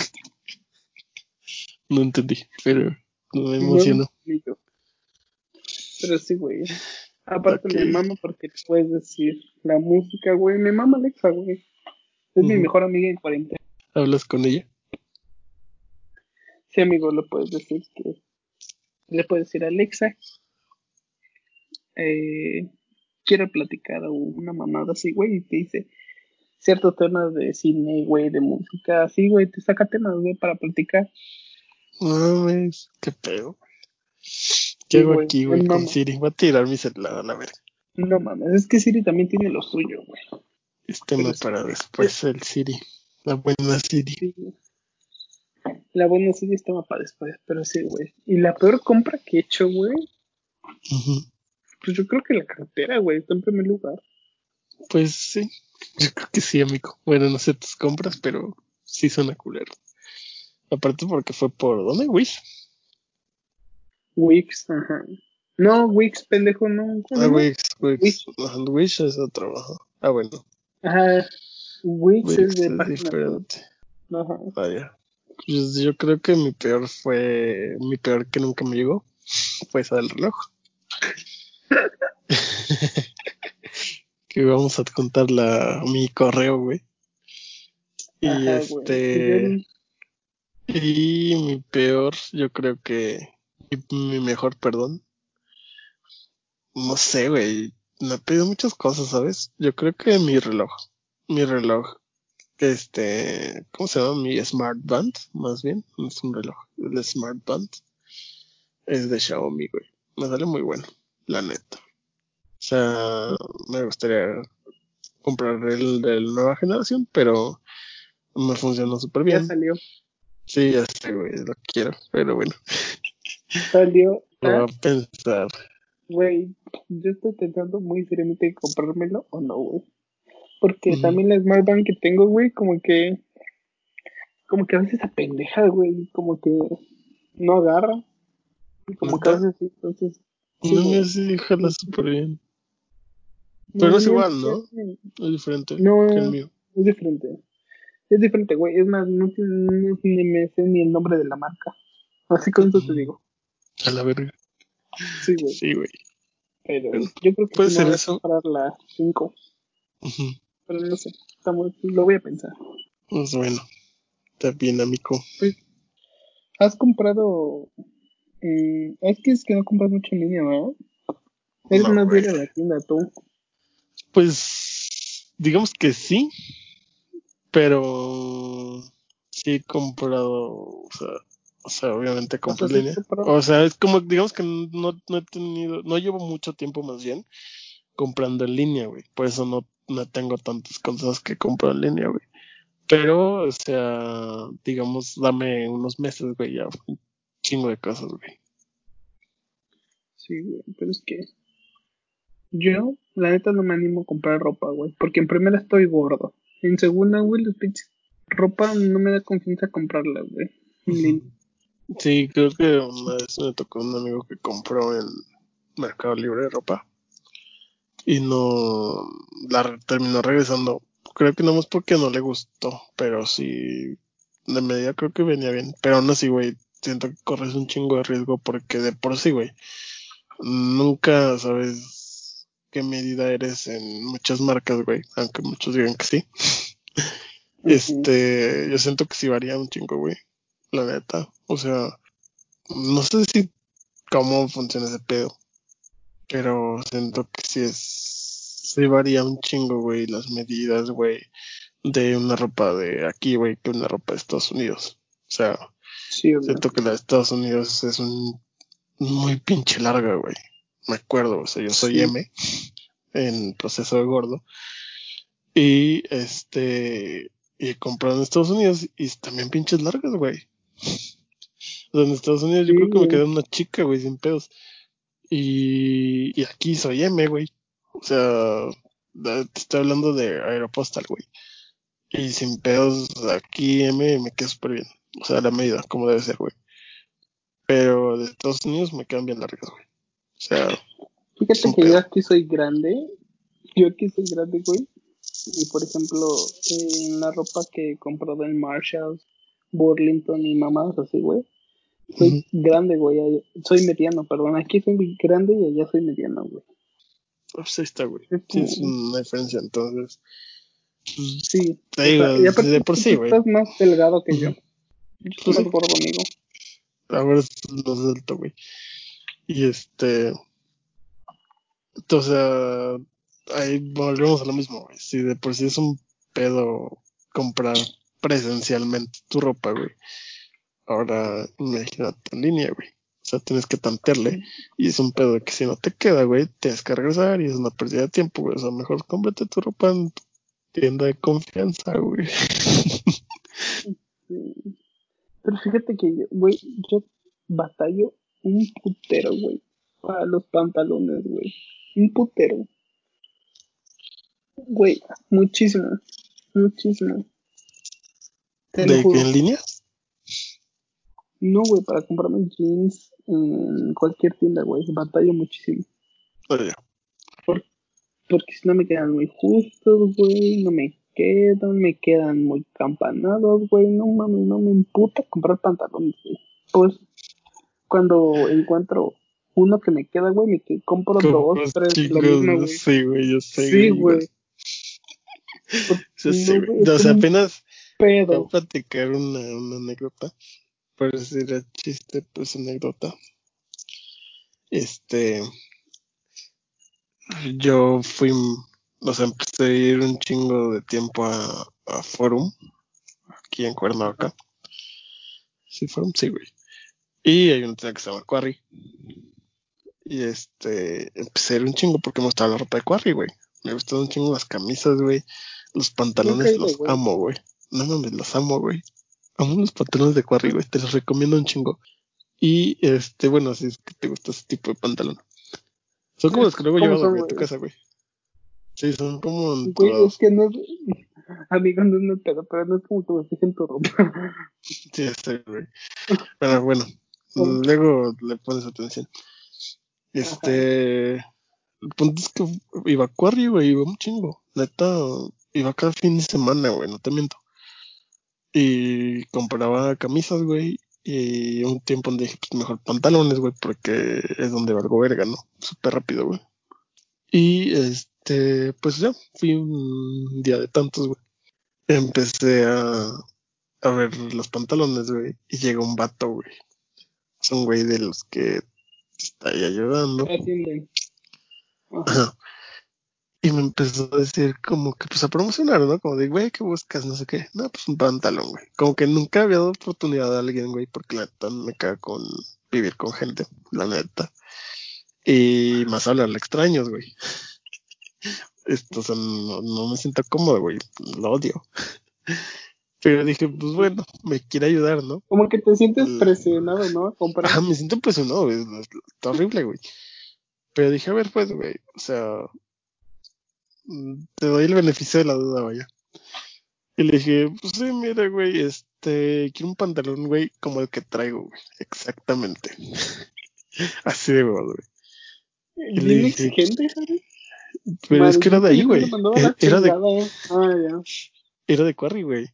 No entendí, pero me No, emocionó. ni yo. Pero sí, güey. Aparte Ok. me mama porque te puedes decir la música, güey. Me mama Alexa, güey. Es mi mejor amiga en cuarentena. ¿Hablas con ella? Sí, amigo, le puedes decir que... Le puedes decir Alexa. Eh, quiero platicar o una mamada así, güey. Y te dice ciertos temas de cine, güey, de música. Así, güey. Te saca temas, güey, para platicar. No mames, qué pedo. ¿Qué hago güey, aquí, güey, con. Siri? Voy a tirar mi celular a la verga. No mames, es que Siri también tiene lo suyo, güey. Es tema Pero sí, para güey. después, el Siri. La buena Siri. Sí, güey. La buena Siri estaba para después, pero sí, güey. Y la peor compra que he hecho, güey, Ujú. Pues yo creo que la cartera, güey, está en primer lugar. Pues sí, yo creo que sí, amigo. Bueno, no sé tus compras, pero sí suena culero. Aparte porque fue por ¿dónde? Wish. Wix, ajá. No, Wix, pendejo, no. ¿cómo se Ah? Wix, Wix. Wix. Es otro. ajá. Ah, bueno. Ajá. Wix, es Wix de es página web. diferente. Ajá. Vaya. Pues yo creo que mi peor fue. Mi peor que nunca me llegó. Fue esa del reloj. que vamos a contar la, mi correo, güey. Y Ajá, güey. este. Y mi peor, yo creo que. Mi, mi mejor, perdón. No sé, güey. Me ha pedido muchas cosas, ¿sabes? Yo creo que mi reloj. Mi reloj. Este. ¿Cómo se llama? Mi Smart Band, más bien. No es un reloj. El Smart Band. Es de Xiaomi, güey. Me sale muy bueno, la neta. O sea, me gustaría comprar el de la nueva generación, pero me funcionó súper Ya bien. salió. Sí, ya sé, güey, lo quiero, pero bueno, Salió. lo voy Ah, a pensar. Güey, yo estoy pensando muy seriamente comprármelo o no, güey. Porque también la Smart Band que tengo, güey, como que. Como que a veces apendeja, güey. Como que no agarra. Y como que a veces sí, entonces. Sí, No, sí, jala súper bien. Pero no es igual, ¿no? Es diferente No. que el mío. Es diferente. Es diferente, güey. Es más, no, no ni me sé ni el nombre de la marca. Así con eso te digo. A la verga. Sí, güey. Sí, güey. Pero yo creo que puede ser me voy a eso. comprar la 5. Ujú. Pero no sé. Estamos, lo voy a pensar. Pues bueno, está bien, amigo. ¿Has comprado? mm, es que es que no compras mucho en línea, ¿verdad? Es No, más bien a la tienda tú. Pues digamos que sí, pero sí he comprado, o sea, o sea, obviamente compro sea, en línea. O sea, es como, digamos que no, no he tenido, no llevo mucho tiempo más bien comprando en línea, güey. Por eso no, no tengo tantas cosas que compro en línea, güey. Pero, o sea, digamos, dame unos meses, güey, ya un chingo de cosas, güey. Sí, güey, pero es que yo, la neta, no me animo a comprar ropa, güey, porque en primera estoy gordo. En segunda, güey, los pinches ropa no me da confianza comprarla, güey. Sí, creo que una vez me tocó un amigo que compró en Mercado Libre de ropa y no la terminó regresando. Creo que no más porque no le gustó, pero sí, de medida creo que venía bien. Pero aún así, güey, siento que corres un chingo de riesgo porque de por sí, güey, nunca sabes qué medida eres en muchas marcas, güey, aunque muchos digan que sí. Este, yo siento que sí varía un chingo, güey, la neta. O sea, no sé si cómo funciona ese pedo, pero siento que sí es, sí varía un chingo, güey, las medidas, güey, de una ropa de aquí, güey, que una ropa de Estados Unidos. O sea, Sí, siento que la de Estados Unidos es un muy pinche larga, güey. Me acuerdo, o sea, yo soy Sí. M en proceso de gordo. Y este, y comprado en Estados Unidos y también pinches largas, güey. O sea, en Estados Unidos yo creo que me quedé una chica, güey, sin pedos. Y, y aquí soy M, güey. O sea, te estoy hablando de Aeropostal, güey. Y sin pedos, aquí M me queda súper bien. O sea, la medida, como debe ser, güey. Pero de Estados Unidos me quedan bien largas, güey. Sea, Fíjate que yo pedo. aquí soy grande. Yo aquí soy grande, güey. Y por ejemplo, en la ropa que he comprado en Marshalls, Burlington y mamadas así, güey. Soy grande, güey. Soy mediano, perdón. Aquí soy grande y allá soy mediano, güey. pues ahí está, güey. Es Sí, es como- una diferencia, entonces. pues, Sí. Te o digo, sea, de por sí, güey. estás más delgado que yo. Yo Pues soy más gordo, amigo. ahora es más alto, güey. Y este. O sea, ahí volvemos a lo mismo, güey. Si de por sí es un pedo comprar presencialmente tu ropa, güey. Ahora, imagínate en línea, güey. O sea, tienes que tantearle. Y es un pedo que si no te queda, güey, tienes que regresar y es una pérdida de tiempo, güey. O sea, mejor cómprate tu ropa en tienda de confianza, güey. Pero fíjate que güey, yo batallo un putero, güey, para los pantalones, güey. Un putero. Güey, muchísimo, muchísimo. Te ¿De que en línea? No, güey, para comprarme jeans en cualquier tienda, güey, batallo muchísimo. Oye, Porque si no me quedan muy justos, güey, no me quedan, me quedan muy campanados, güey, no mames, no me imputa comprar pantalones, güey. Pues cuando encuentro uno que me queda, güey, me que- compro dos, tres, lo chicos, mismo, güey. sí, güey, yo sé. Sí, güey. Yo sé, No, güey. güey, O es sea, un apenas voy a platicar una, una anécdota. Por decir el chiste, pues anécdota. Este, yo fui, o sea, empecé a ir un chingo de tiempo a, a Forum, aquí en Cuernavaca. Sí, Forum, sí, güey. Y hay una tienda que se llama Quarry. Y este, empecé a ir un chingo porque me gustaba la ropa de Quarry, güey. Me gustaban un chingo las camisas, güey. Los pantalones los güey. amo, güey. No mames, los amo, güey. Amo los pantalones de Quarry, güey. Te los recomiendo un chingo. Y este, bueno, si es que te gusta ese tipo de pantalón. Son como los que luego he ¿Cómo llevado, son, güey, a tu casa, güey. Sí, son como Güey, es que no. Amigo, no es pedo, pero no es como que me fije en tu ropa. Sí, este, güey. Pero bueno. Luego le pones atención. Este. El punto es que iba a Quarry, güey, iba un chingo. Neta, iba cada fin de semana, güey, no te miento. Y compraba camisas, güey. Y un tiempo donde dije, pues mejor pantalones, güey, porque es donde valgo verga, ¿no? Súper rápido, güey. Y este, pues ya, fui un día de tantos, güey. Empecé a, a ver los pantalones, güey. Y llega un vato, güey. Es un güey de los que está ahí ayudando. Me atienden. Ajá. Ajá. Y me empezó a decir como que pues a promocionar, ¿no? Como de, güey, ¿qué buscas? No sé qué. No, pues un pantalón, güey. Como que nunca había dado oportunidad a alguien, güey, porque la neta me caga con vivir con gente, la neta. Y más hablarle extraños, güey. Esto, o sea, no, no me siento cómodo, güey. Lo odio. Pero dije, pues bueno, me quiere ayudar, ¿no? Como que te sientes presionado, ¿no? Ah, me siento presionado, güey. Está horrible, güey. Pero dije, a ver, pues, güey. O sea, mm, te doy el beneficio de la duda, vaya. Y le dije, pues sí, mira, güey, este, quiero un pantalón, güey, como el que traigo, güey. Exactamente. Así de huevos, güey. Y le dije, exigente, Harry. pero es que era de ahí, güey. la Era de, chingada. Ah, ya. era de Quarry, güey.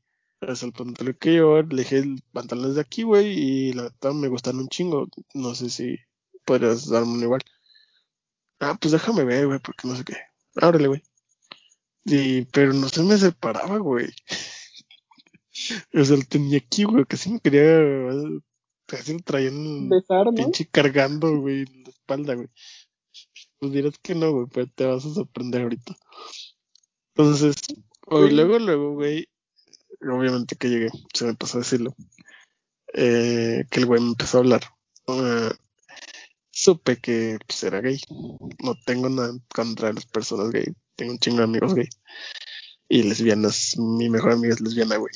Sea, el pantalón que yo le dije el pantalón es de aquí, güey, y la verdad me gustaron un chingo. No sé si podrías darme uno igual. Ah, pues déjame ver, güey, porque no sé qué. Ábrele, güey. Y, pero no se me separaba, güey. O sea, lo tenía aquí, güey, casi me quería. Casi lo traía en Besar, ¿no? pinche cargando, güey, en la espalda, güey. Pues dirás que no, güey, pero te vas a sorprender ahorita. Entonces, o luego, luego, güey, obviamente que llegué, se me pasó a decirlo, eh, que el güey me empezó a hablar. Eh, supe que pues, era gay. No tengo nada contra las personas gay. Tengo un chingo de amigos gay. Y lesbianas, mi mejor amiga es lesbiana, güey.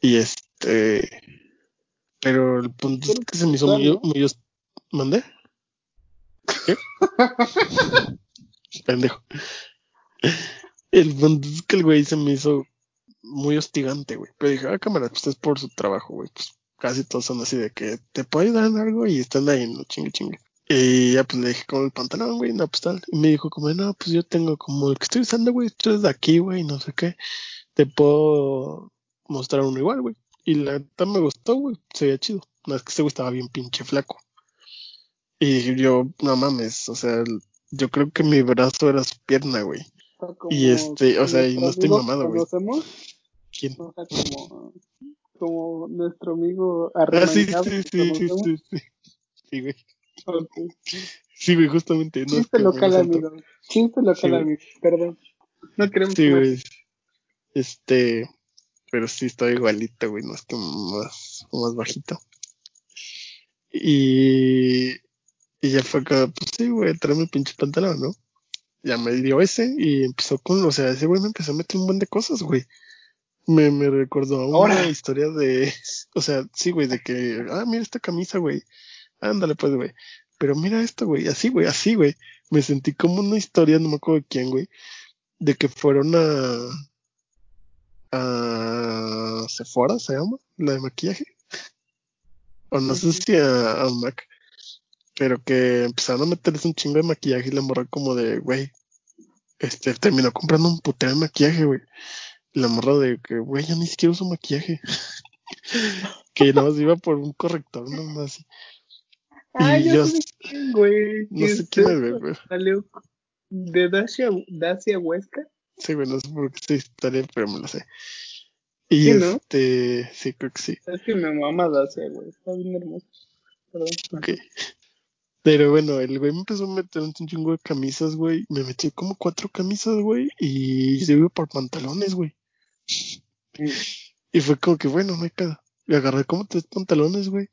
Y este. Pero el punto es que se me hizo muy. ¿Mandé? ¿Qué? Pendejo. El punto es que el güey se me hizo muy hostigante, güey. Pero dije, ah, cámara, pues es por su trabajo, güey. Pues casi todos son así de que te puedo ayudar en algo y están ahí, no chingue chingue. Y ya pues le dije como el pantalón, güey, no, pues tal. Y me dijo como, no, pues yo tengo como el que estoy usando, güey, esto es de aquí, güey, no sé qué. Te puedo mostrar uno igual, güey. Y la neta me gustó, güey, se veía chido. No es que ese güey estaba bien pinche flaco. Y yo, no mames, o sea, el- yo creo que mi brazo era su pierna, güey. O sea, como Y este, o sea, y no estoy mamado, güey. ¿Quién? como, como nuestro amigo Ah, sí, sí, sí, sí, sí, sí. Sí, güey. Ok. Sí, güey, justamente. No Chiste local, amigo. Chiste local, Sí, amigo. Perdón. No queremos Sí, güey. Este, pero sí estaba igualito, güey, no es que más, más bajito. Y, y ya fue acá, pues sí, güey, tráeme el pinche pantalón, ¿no? Ya me dio ese y empezó con, o sea, ese güey me empezó a meter un buen de cosas, güey. Me, me recordó a una Ahora. historia de, o sea, sí, güey, de que, ah, mira esta camisa, güey. Ándale, pues, güey. Pero mira esto, güey, así, güey, así, güey. Me sentí como una historia, no me acuerdo de quién, güey, de que fueron a, a Sephora, se llama, la de maquillaje. O no sé si a, a Mac, pero que empezaron a meterles un chingo de maquillaje y la morra como de, güey, este, terminó comprando un putero de maquillaje, güey. La morra de que, güey, yo ni siquiera uso maquillaje. que nada más iba por un corrector, nada más. Ah, Y yo sé de quién, güey. no ¿Qué sé quién es, güey, Salió de Dacia, Dacia Huesca. Sí, güey, no sé por qué esta historia, pero me la sé. Y Sí, ¿no? este, sí, creo que sí. Es que me mama Dacia, güey. Está bien hermoso. Perdón. Ok. Pero bueno, el güey me empezó a meter un chingo de camisas, güey. Me metió como cuatro camisas, güey. Y yo iba por pantalones, güey. Y fue como que, bueno, no hay pedo. Y agarré como tres pantalones, güey.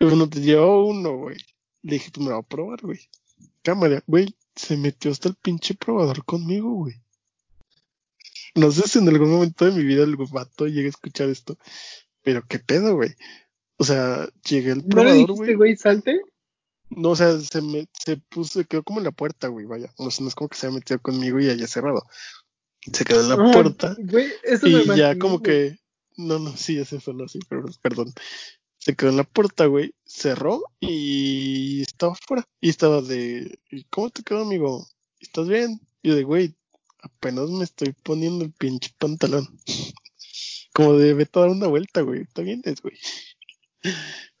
Y bueno, te llevaba uno, güey. Le dije, pues me va a probar, güey. Cámara, güey. Se metió hasta el pinche probador conmigo, güey. No sé si en algún momento de mi vida el vato llegue a escuchar esto. Pero qué pedo, güey. O sea, llegué al ¿No le probador, güey. güey, salte? No, o sea, se me, se puso, quedó como en la puerta, güey, vaya. O sea, no es como que se haya metido conmigo y haya cerrado. Se quedó en la Ah, puerta Güey, eso me y ya como que, no, no, sí, es eso, no, sí, pero, perdón. Se quedó en la puerta, güey, cerró y estaba fuera. Y estaba de, "¿Y ¿cómo te quedó, amigo? ¿Estás bien? Y yo de, güey, apenas me estoy poniendo el pinche pantalón. Como de, vete a dar una vuelta, güey, está bien, güey.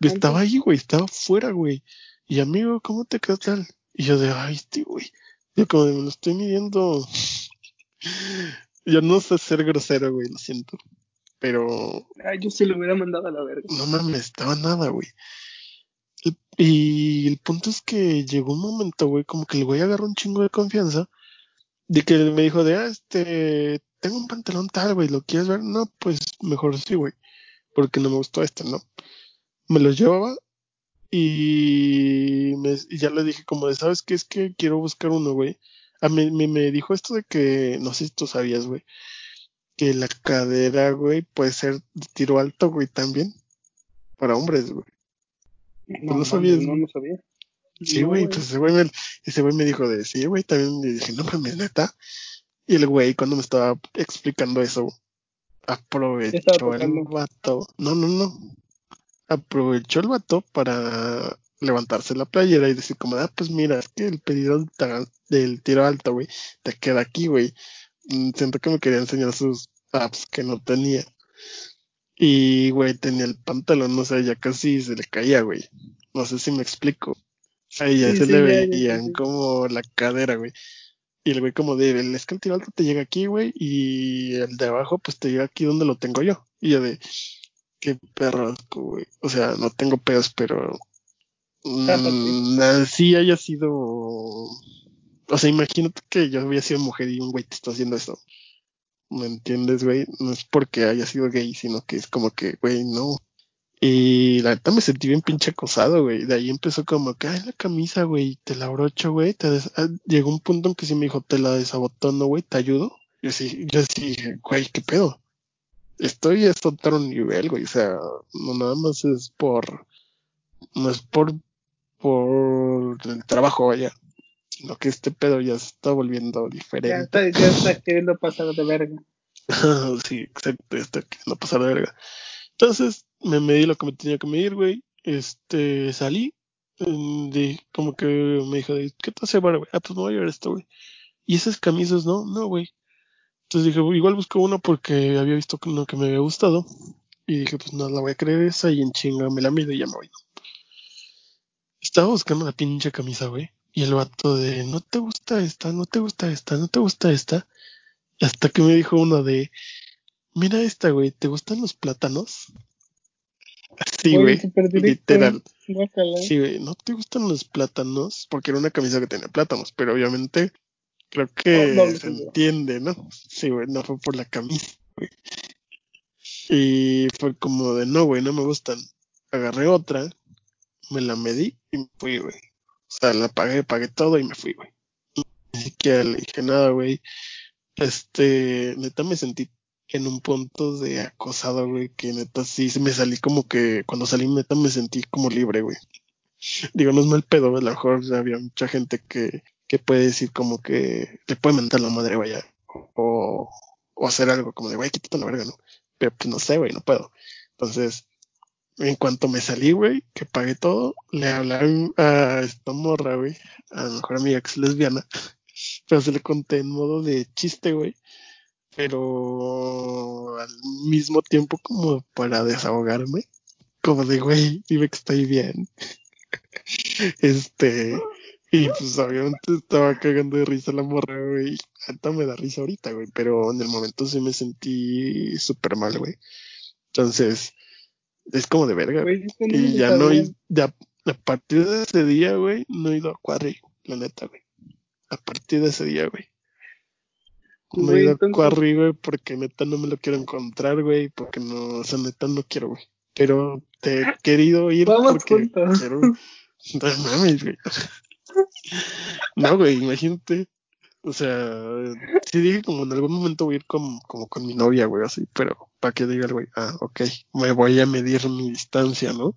Estaba ahí, güey, estaba fuera, güey. Y amigo, ¿cómo te quedó tal? Y yo de, ay, este, güey. Yo como de, me lo estoy midiendo. Yo no sé ser grosero, güey, lo siento. Pero Ay, yo sí lo hubiera mandado a la verga. no mames, estaba nada, güey. Y- Y el punto es que llegó un momento, güey, como que el güey agarró un chingo de confianza De que me dijo de, ah, este, tengo un pantalón tal, güey, ¿lo quieres ver? No, pues mejor sí, güey, porque no me gustó este, ¿no? Me lo llevaba y, me, y ya le dije como de, ¿sabes qué? Es que quiero buscar uno, güey. A mí me, me dijo esto de que, no sé si tú sabías, güey, que la cadera, güey, puede ser de tiro alto, güey, también. Para hombres, güey. No, no sabías, no, no sabía. Sí, No, güey, pues ese güey me, ese güey me dijo de, sí, güey, también le dije, no mames, neta. Y el güey, cuando me estaba explicando eso, aprovechó el vato. No, no, no. Aprovechó el vato para levantarse la playera y decir como, ah, pues mira, es que el pedido del tiro alto, güey, te queda aquí, güey. Mm, Siento que me quería enseñar sus apps que no tenía. Y, güey, tenía el pantalón, no sé, ya casi se le caía, güey. No sé si me explico. Sea, ya Sí, se sí, le ya, ya, veían como la cadera, güey. Y el güey como de, es que el tiro alto te llega aquí, güey, y el de abajo pues te llega aquí donde lo tengo yo. Y yo de, qué perro, güey. O sea, no tengo pedos, pero. Mm, así haya sido... O sea, imagínate que yo había sido mujer y un güey te está haciendo eso. ¿Me entiendes, güey? No es porque haya sido gay, sino que es como que, güey, no. Y la neta me sentí bien pinche acosado, güey. De ahí empezó como que, ay, la camisa, güey, te la abrocho, güey. Ah, Llegó un punto en que sí me dijo, te la desabotono, güey, te ayudo. Yo sí, yo sí güey, ¿qué pedo? Estoy a otro nivel, güey. O sea, no nada más es por, no es por, por el trabajo, vaya. Sino que este pedo ya se está volviendo Ya diferente. está, ya está queriendo pasar de verga. sí, exacto, está queriendo pasar de verga. Entonces, me medí lo que me tenía que medir, güey. Este, salí. mm, De, como que me dijo, de, ¿qué te hace, güey? Ah, pues me voy a llevar esto, güey. Y esas camisas, no, no, güey. Entonces dije, "Bueno, igual busco una porque había visto que uno que me había gustado. Y dije, pues no, la voy a creer esa y en chinga me la mido y ya me voy. Estaba buscando la pinche camisa, güey. Y el vato de, no te gusta esta, no te gusta esta, no te gusta esta. Hasta que me dijo uno de, mira esta, güey, ¿te gustan los plátanos? Sí, Güey, literal. Sí, güey, ¿no te gustan los plátanos? Porque era una camisa que tenía plátanos, pero obviamente creo Oh, que se entiende, ¿no? Sí, güey, no fue por la camisa, güey. Y fue como de, no, güey, no me gustan. Agarré otra, me la medí y me fui, güey. O sea, la pagué, pagué todo y me fui, güey. Ni siquiera le dije nada, güey. Este, neta me sentí en un punto de acosado, güey, que neta sí me salí como que, cuando salí neta me sentí como libre, güey. Digo, no es mal pedo, a lo mejor había mucha gente que, que puede decir como que te puede mentar la madre, vaya, o, o hacer algo como de, güey, quítate la verga, ¿no? Pero pues no sé, güey, no puedo. Entonces, en cuanto me salí, güey, que pagué todo, le hablaron a esta morra, güey, a la mejor amiga que es lesbiana, pero se le conté en modo de chiste, güey, pero al mismo tiempo como para desahogarme, como de, güey, dime que estoy bien. Este, y pues obviamente estaba cagando de risa la morra, güey. Hasta me da risa ahorita, güey, pero en el momento sí me sentí súper mal, güey. Entonces, es como de verga, güey. Y ya no, ya, a partir de ese día, güey, no he ido a Quarry, la neta, güey. A partir de ese día, güey. No he ido a Quarry, güey, porque neta no me lo quiero encontrar, güey, porque no, o sea, neta no quiero, güey. Pero te he querido ir Vamos porque juntos. quiero. No mames, güey. No, güey, imagínate. O sea, sí dije como en algún momento voy a ir con, como con mi novia, güey, así, pero para que diga el güey, ah, ok, me voy a medir mi distancia, ¿no?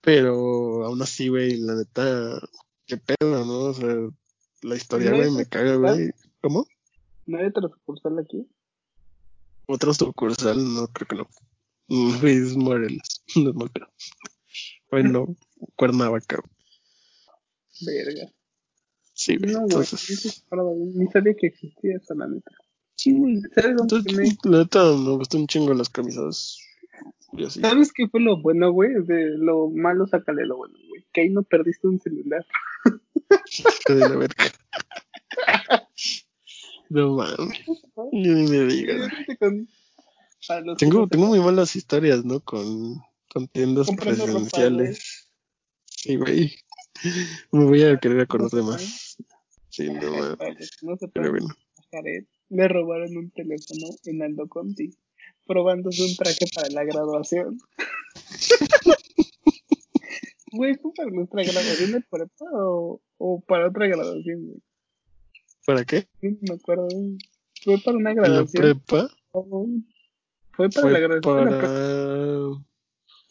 Pero aún así, güey, la neta, qué pedo, ¿no? O sea, la historia, ¿No güey, me caga, güey. ¿Cómo? ¿No hay otra sucursal aquí? Otra sucursal, no, creo que no. Es Morelos, no es Morelos. Bueno, Cuernavaca. Verga. Sí, güey, No, güey. entonces, Ni sabía que existía esa, la neta. sí, güey. ¿Sabes dónde Entonces, me- la neta, me gustan un chingo las camisas. Y así. ¿Sabes qué fue lo bueno, güey? De lo malo, sácale lo bueno, güey. Que ahí no perdiste un celular. De la verga. No mames, ni me digas. Tengo, tengo muy malas historias, ¿no? Con, con tiendas presenciales. Sí, güey. Me voy a querer acordar de más. Para los que no sepan, Pero bueno. Jared le robaron un teléfono en Aldo Conti, probándose un traje para la graduación. Güey, ¿fue para nuestra graduación de prepa o, o para otra graduación, güey? ¿Para qué? Sí, me acuerdo. ¿Fue para una En la graduación? prepa ¿Fue para la graduación de la para...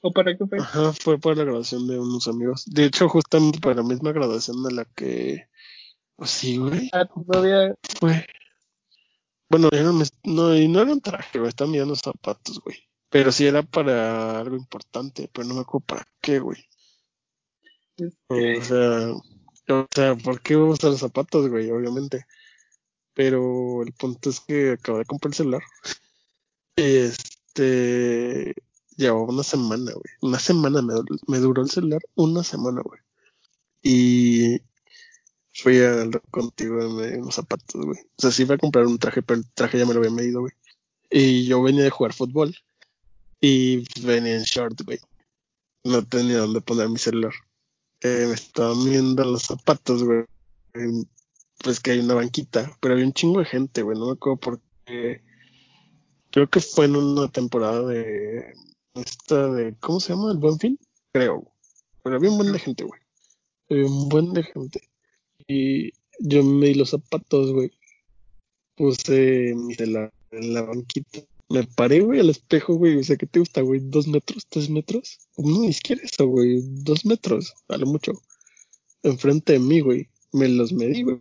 ¿O para qué fue? Ajá, fue para la graduación de unos amigos. De hecho, justamente para la misma graduación de la que... Pues sí, güey. Ah, todavía. Fue. Bueno, era un- no, y no era un traje, güey. Estaban mirando zapatos, güey. Pero sí era para algo importante, pero no me acuerdo para qué, güey. O sea, o sea, ¿por qué vamos a usar zapatos, güey? Obviamente. Pero el punto es que acabo de comprar el celular. Este. Llevaba una semana, güey. Una semana me, me duró el celular. Una semana, güey. Y fui a contigo y me di unos zapatos, güey. O sea, sí iba a comprar un traje, pero el traje ya me lo había medido, güey. Y yo venía de jugar fútbol. Y venía en short, güey. No tenía dónde poner mi celular. Eh, me estaban viendo los zapatos, güey. Pues que hay una banquita, pero había un chingo de gente, güey. No me acuerdo por qué. Creo que fue en una temporada de. Esta de. ¿Cómo se llama? ¿El Buen Fin? Creo. Pero había un buen de gente, güey. Había un buen de gente. Y yo me di los zapatos, güey. Puse mi en la banquita. Me paré, güey, al espejo, güey. O sea, ¿qué te gusta, güey? ¿Dos metros? ¿Tres metros? No, ni siquiera eso, güey. Dos metros, a lo mucho. Enfrente de mí, güey. Me los medí, güey.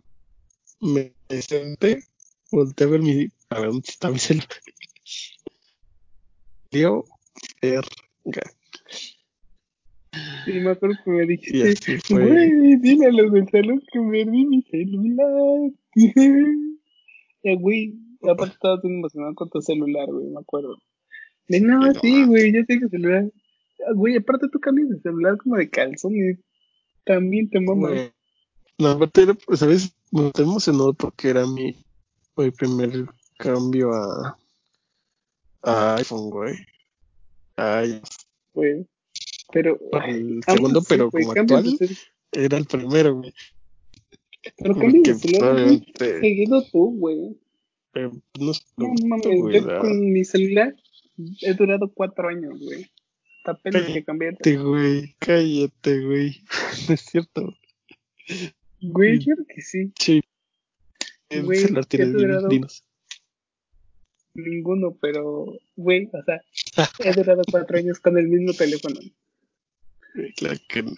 Me senté, volteé a ver mi. A ver, ¿dónde está mi celular? Leo, verga. Sí, me acuerdo que me Y dijiste. Güey, dile a los del salón que me di mi celular. Ya, güey, aparte estabas bien emocionado con tu celular, güey, me acuerdo. De no, sí, güey, ya tengo celular. Ah, Güey, aparte tú cambias de celular como de calzones. También te mamas. No, aparte, era, pues, ¿sabes? Me estoy emocionado porque era mi, mi primer cambio a, a iPhone, güey. Ay, Güey. Pero, el segundo, así, pero güey, como actual, cel- era el primero, güey. Pero muy obviamente, seguido tú, güey. no sé, No gusto, mames, güey, yo la- con mi celular he durado cuatro años, güey. Hasta apenas que cambié. Cállate, güey, cállate, güey. No es cierto. Güey, Sí. claro que sí. Sí. ¿Qué Güey, celular ¿qué tienes, te Vivi? durado? Dinos. Ninguno, pero, güey, o sea, he durado cuatro años con el mismo teléfono. Claro que no.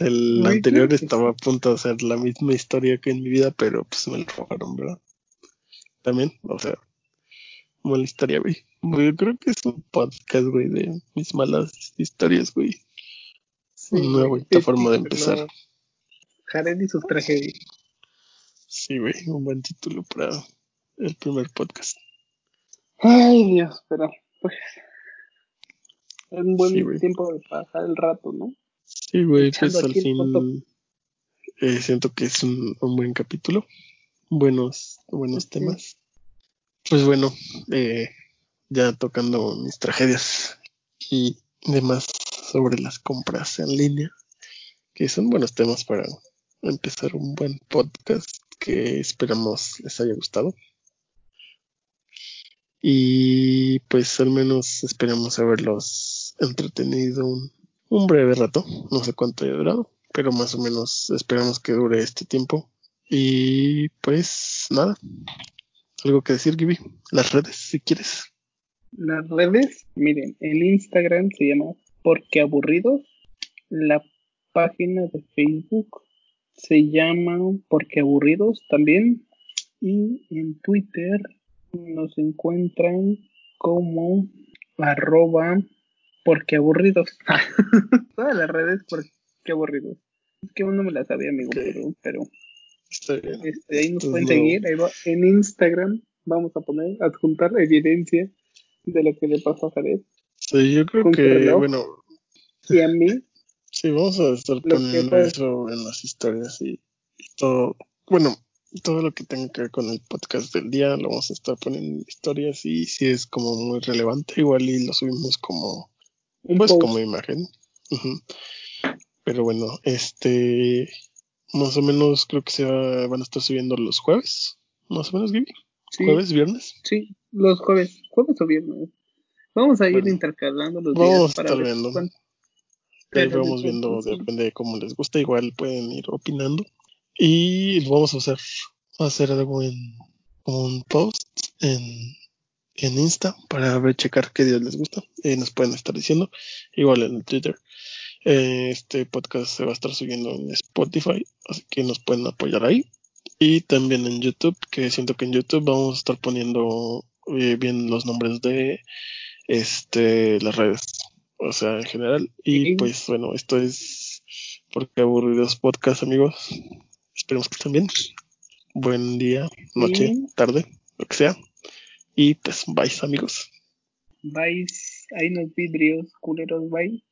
El anterior estaba a punto de hacer la misma historia que en mi vida, pero pues me lo robaron, ¿verdad? También, o sea, mala historia, güey. Yo creo que es un podcast, güey, de mis malas historias, güey. Sí, Una bonita forma de empezar. Jared y sus tragedias. Sí, güey, un buen título para el primer podcast. Ay, Dios, pero, pues, es un buen Sí, tiempo de pasar el rato, ¿no? Sí, güey, pues al fin eh, siento que es un, un buen capítulo. Buenos, buenos Sí. temas. Pues bueno, eh, ya tocando mis tragedias y demás sobre las compras en línea, que son buenos temas para empezar un buen podcast que esperamos les haya gustado. Y pues al menos esperamos haberlos entretenido un, breve rato, no sé cuánto haya durado, pero más o menos esperamos que dure este tiempo. Y pues nada, algo que decir, Gibi, las redes si quieres. Las redes, miren, el Instagram se llama Porque Aburridos. La página de Facebook se llama Porque Aburridos también. Y en Twitter nos encuentran como arroba Porque Aburridos. Todas las redes Porque Aburridos. Es que uno me la sabía, amigo, pero, pero Está bien. este, ahí nos pueden seguir. Ahí va. En Instagram vamos a poner, adjuntar evidencia de lo que le pasó a Jared Sí, yo creo que, reloj. bueno, y a mí. sí, vamos a estar poniendo fue- eso en las historias y, y todo. Bueno, todo lo que tenga que ver con el podcast del día lo vamos a estar poniendo en historias y si es como muy relevante, igual y lo subimos como Un pues post. como imagen. Pero bueno, este Más o menos creo que se va- van a estar subiendo los jueves. Más o menos, Gaby. Sí, Jueves, viernes. sí, los jueves, jueves o viernes. Vamos a ir Bueno, intercalando los vamos días a para estar ver viendo. cuánto- Ahí pero vamos viendo, sí. depende de cómo les gusta. Igual pueden ir opinando. Y vamos a hacer, a hacer algo en un post en, en Insta para ver, checar qué días les gusta. Y nos pueden estar diciendo. Igual en el Twitter. Eh, Este podcast se va a estar subiendo en Spotify, así que nos pueden apoyar ahí. Y también en YouTube, que siento que en YouTube vamos a estar poniendo eh, bien los nombres de este las redes, o sea, en general. Y Sí. pues bueno, esto es porque aburridos podcast, amigos. Esperemos que estén bien. Buen día, noche, tarde, lo que sea. Y pues, bye, amigos. Bye, hay unos vidrios, culeros, bye.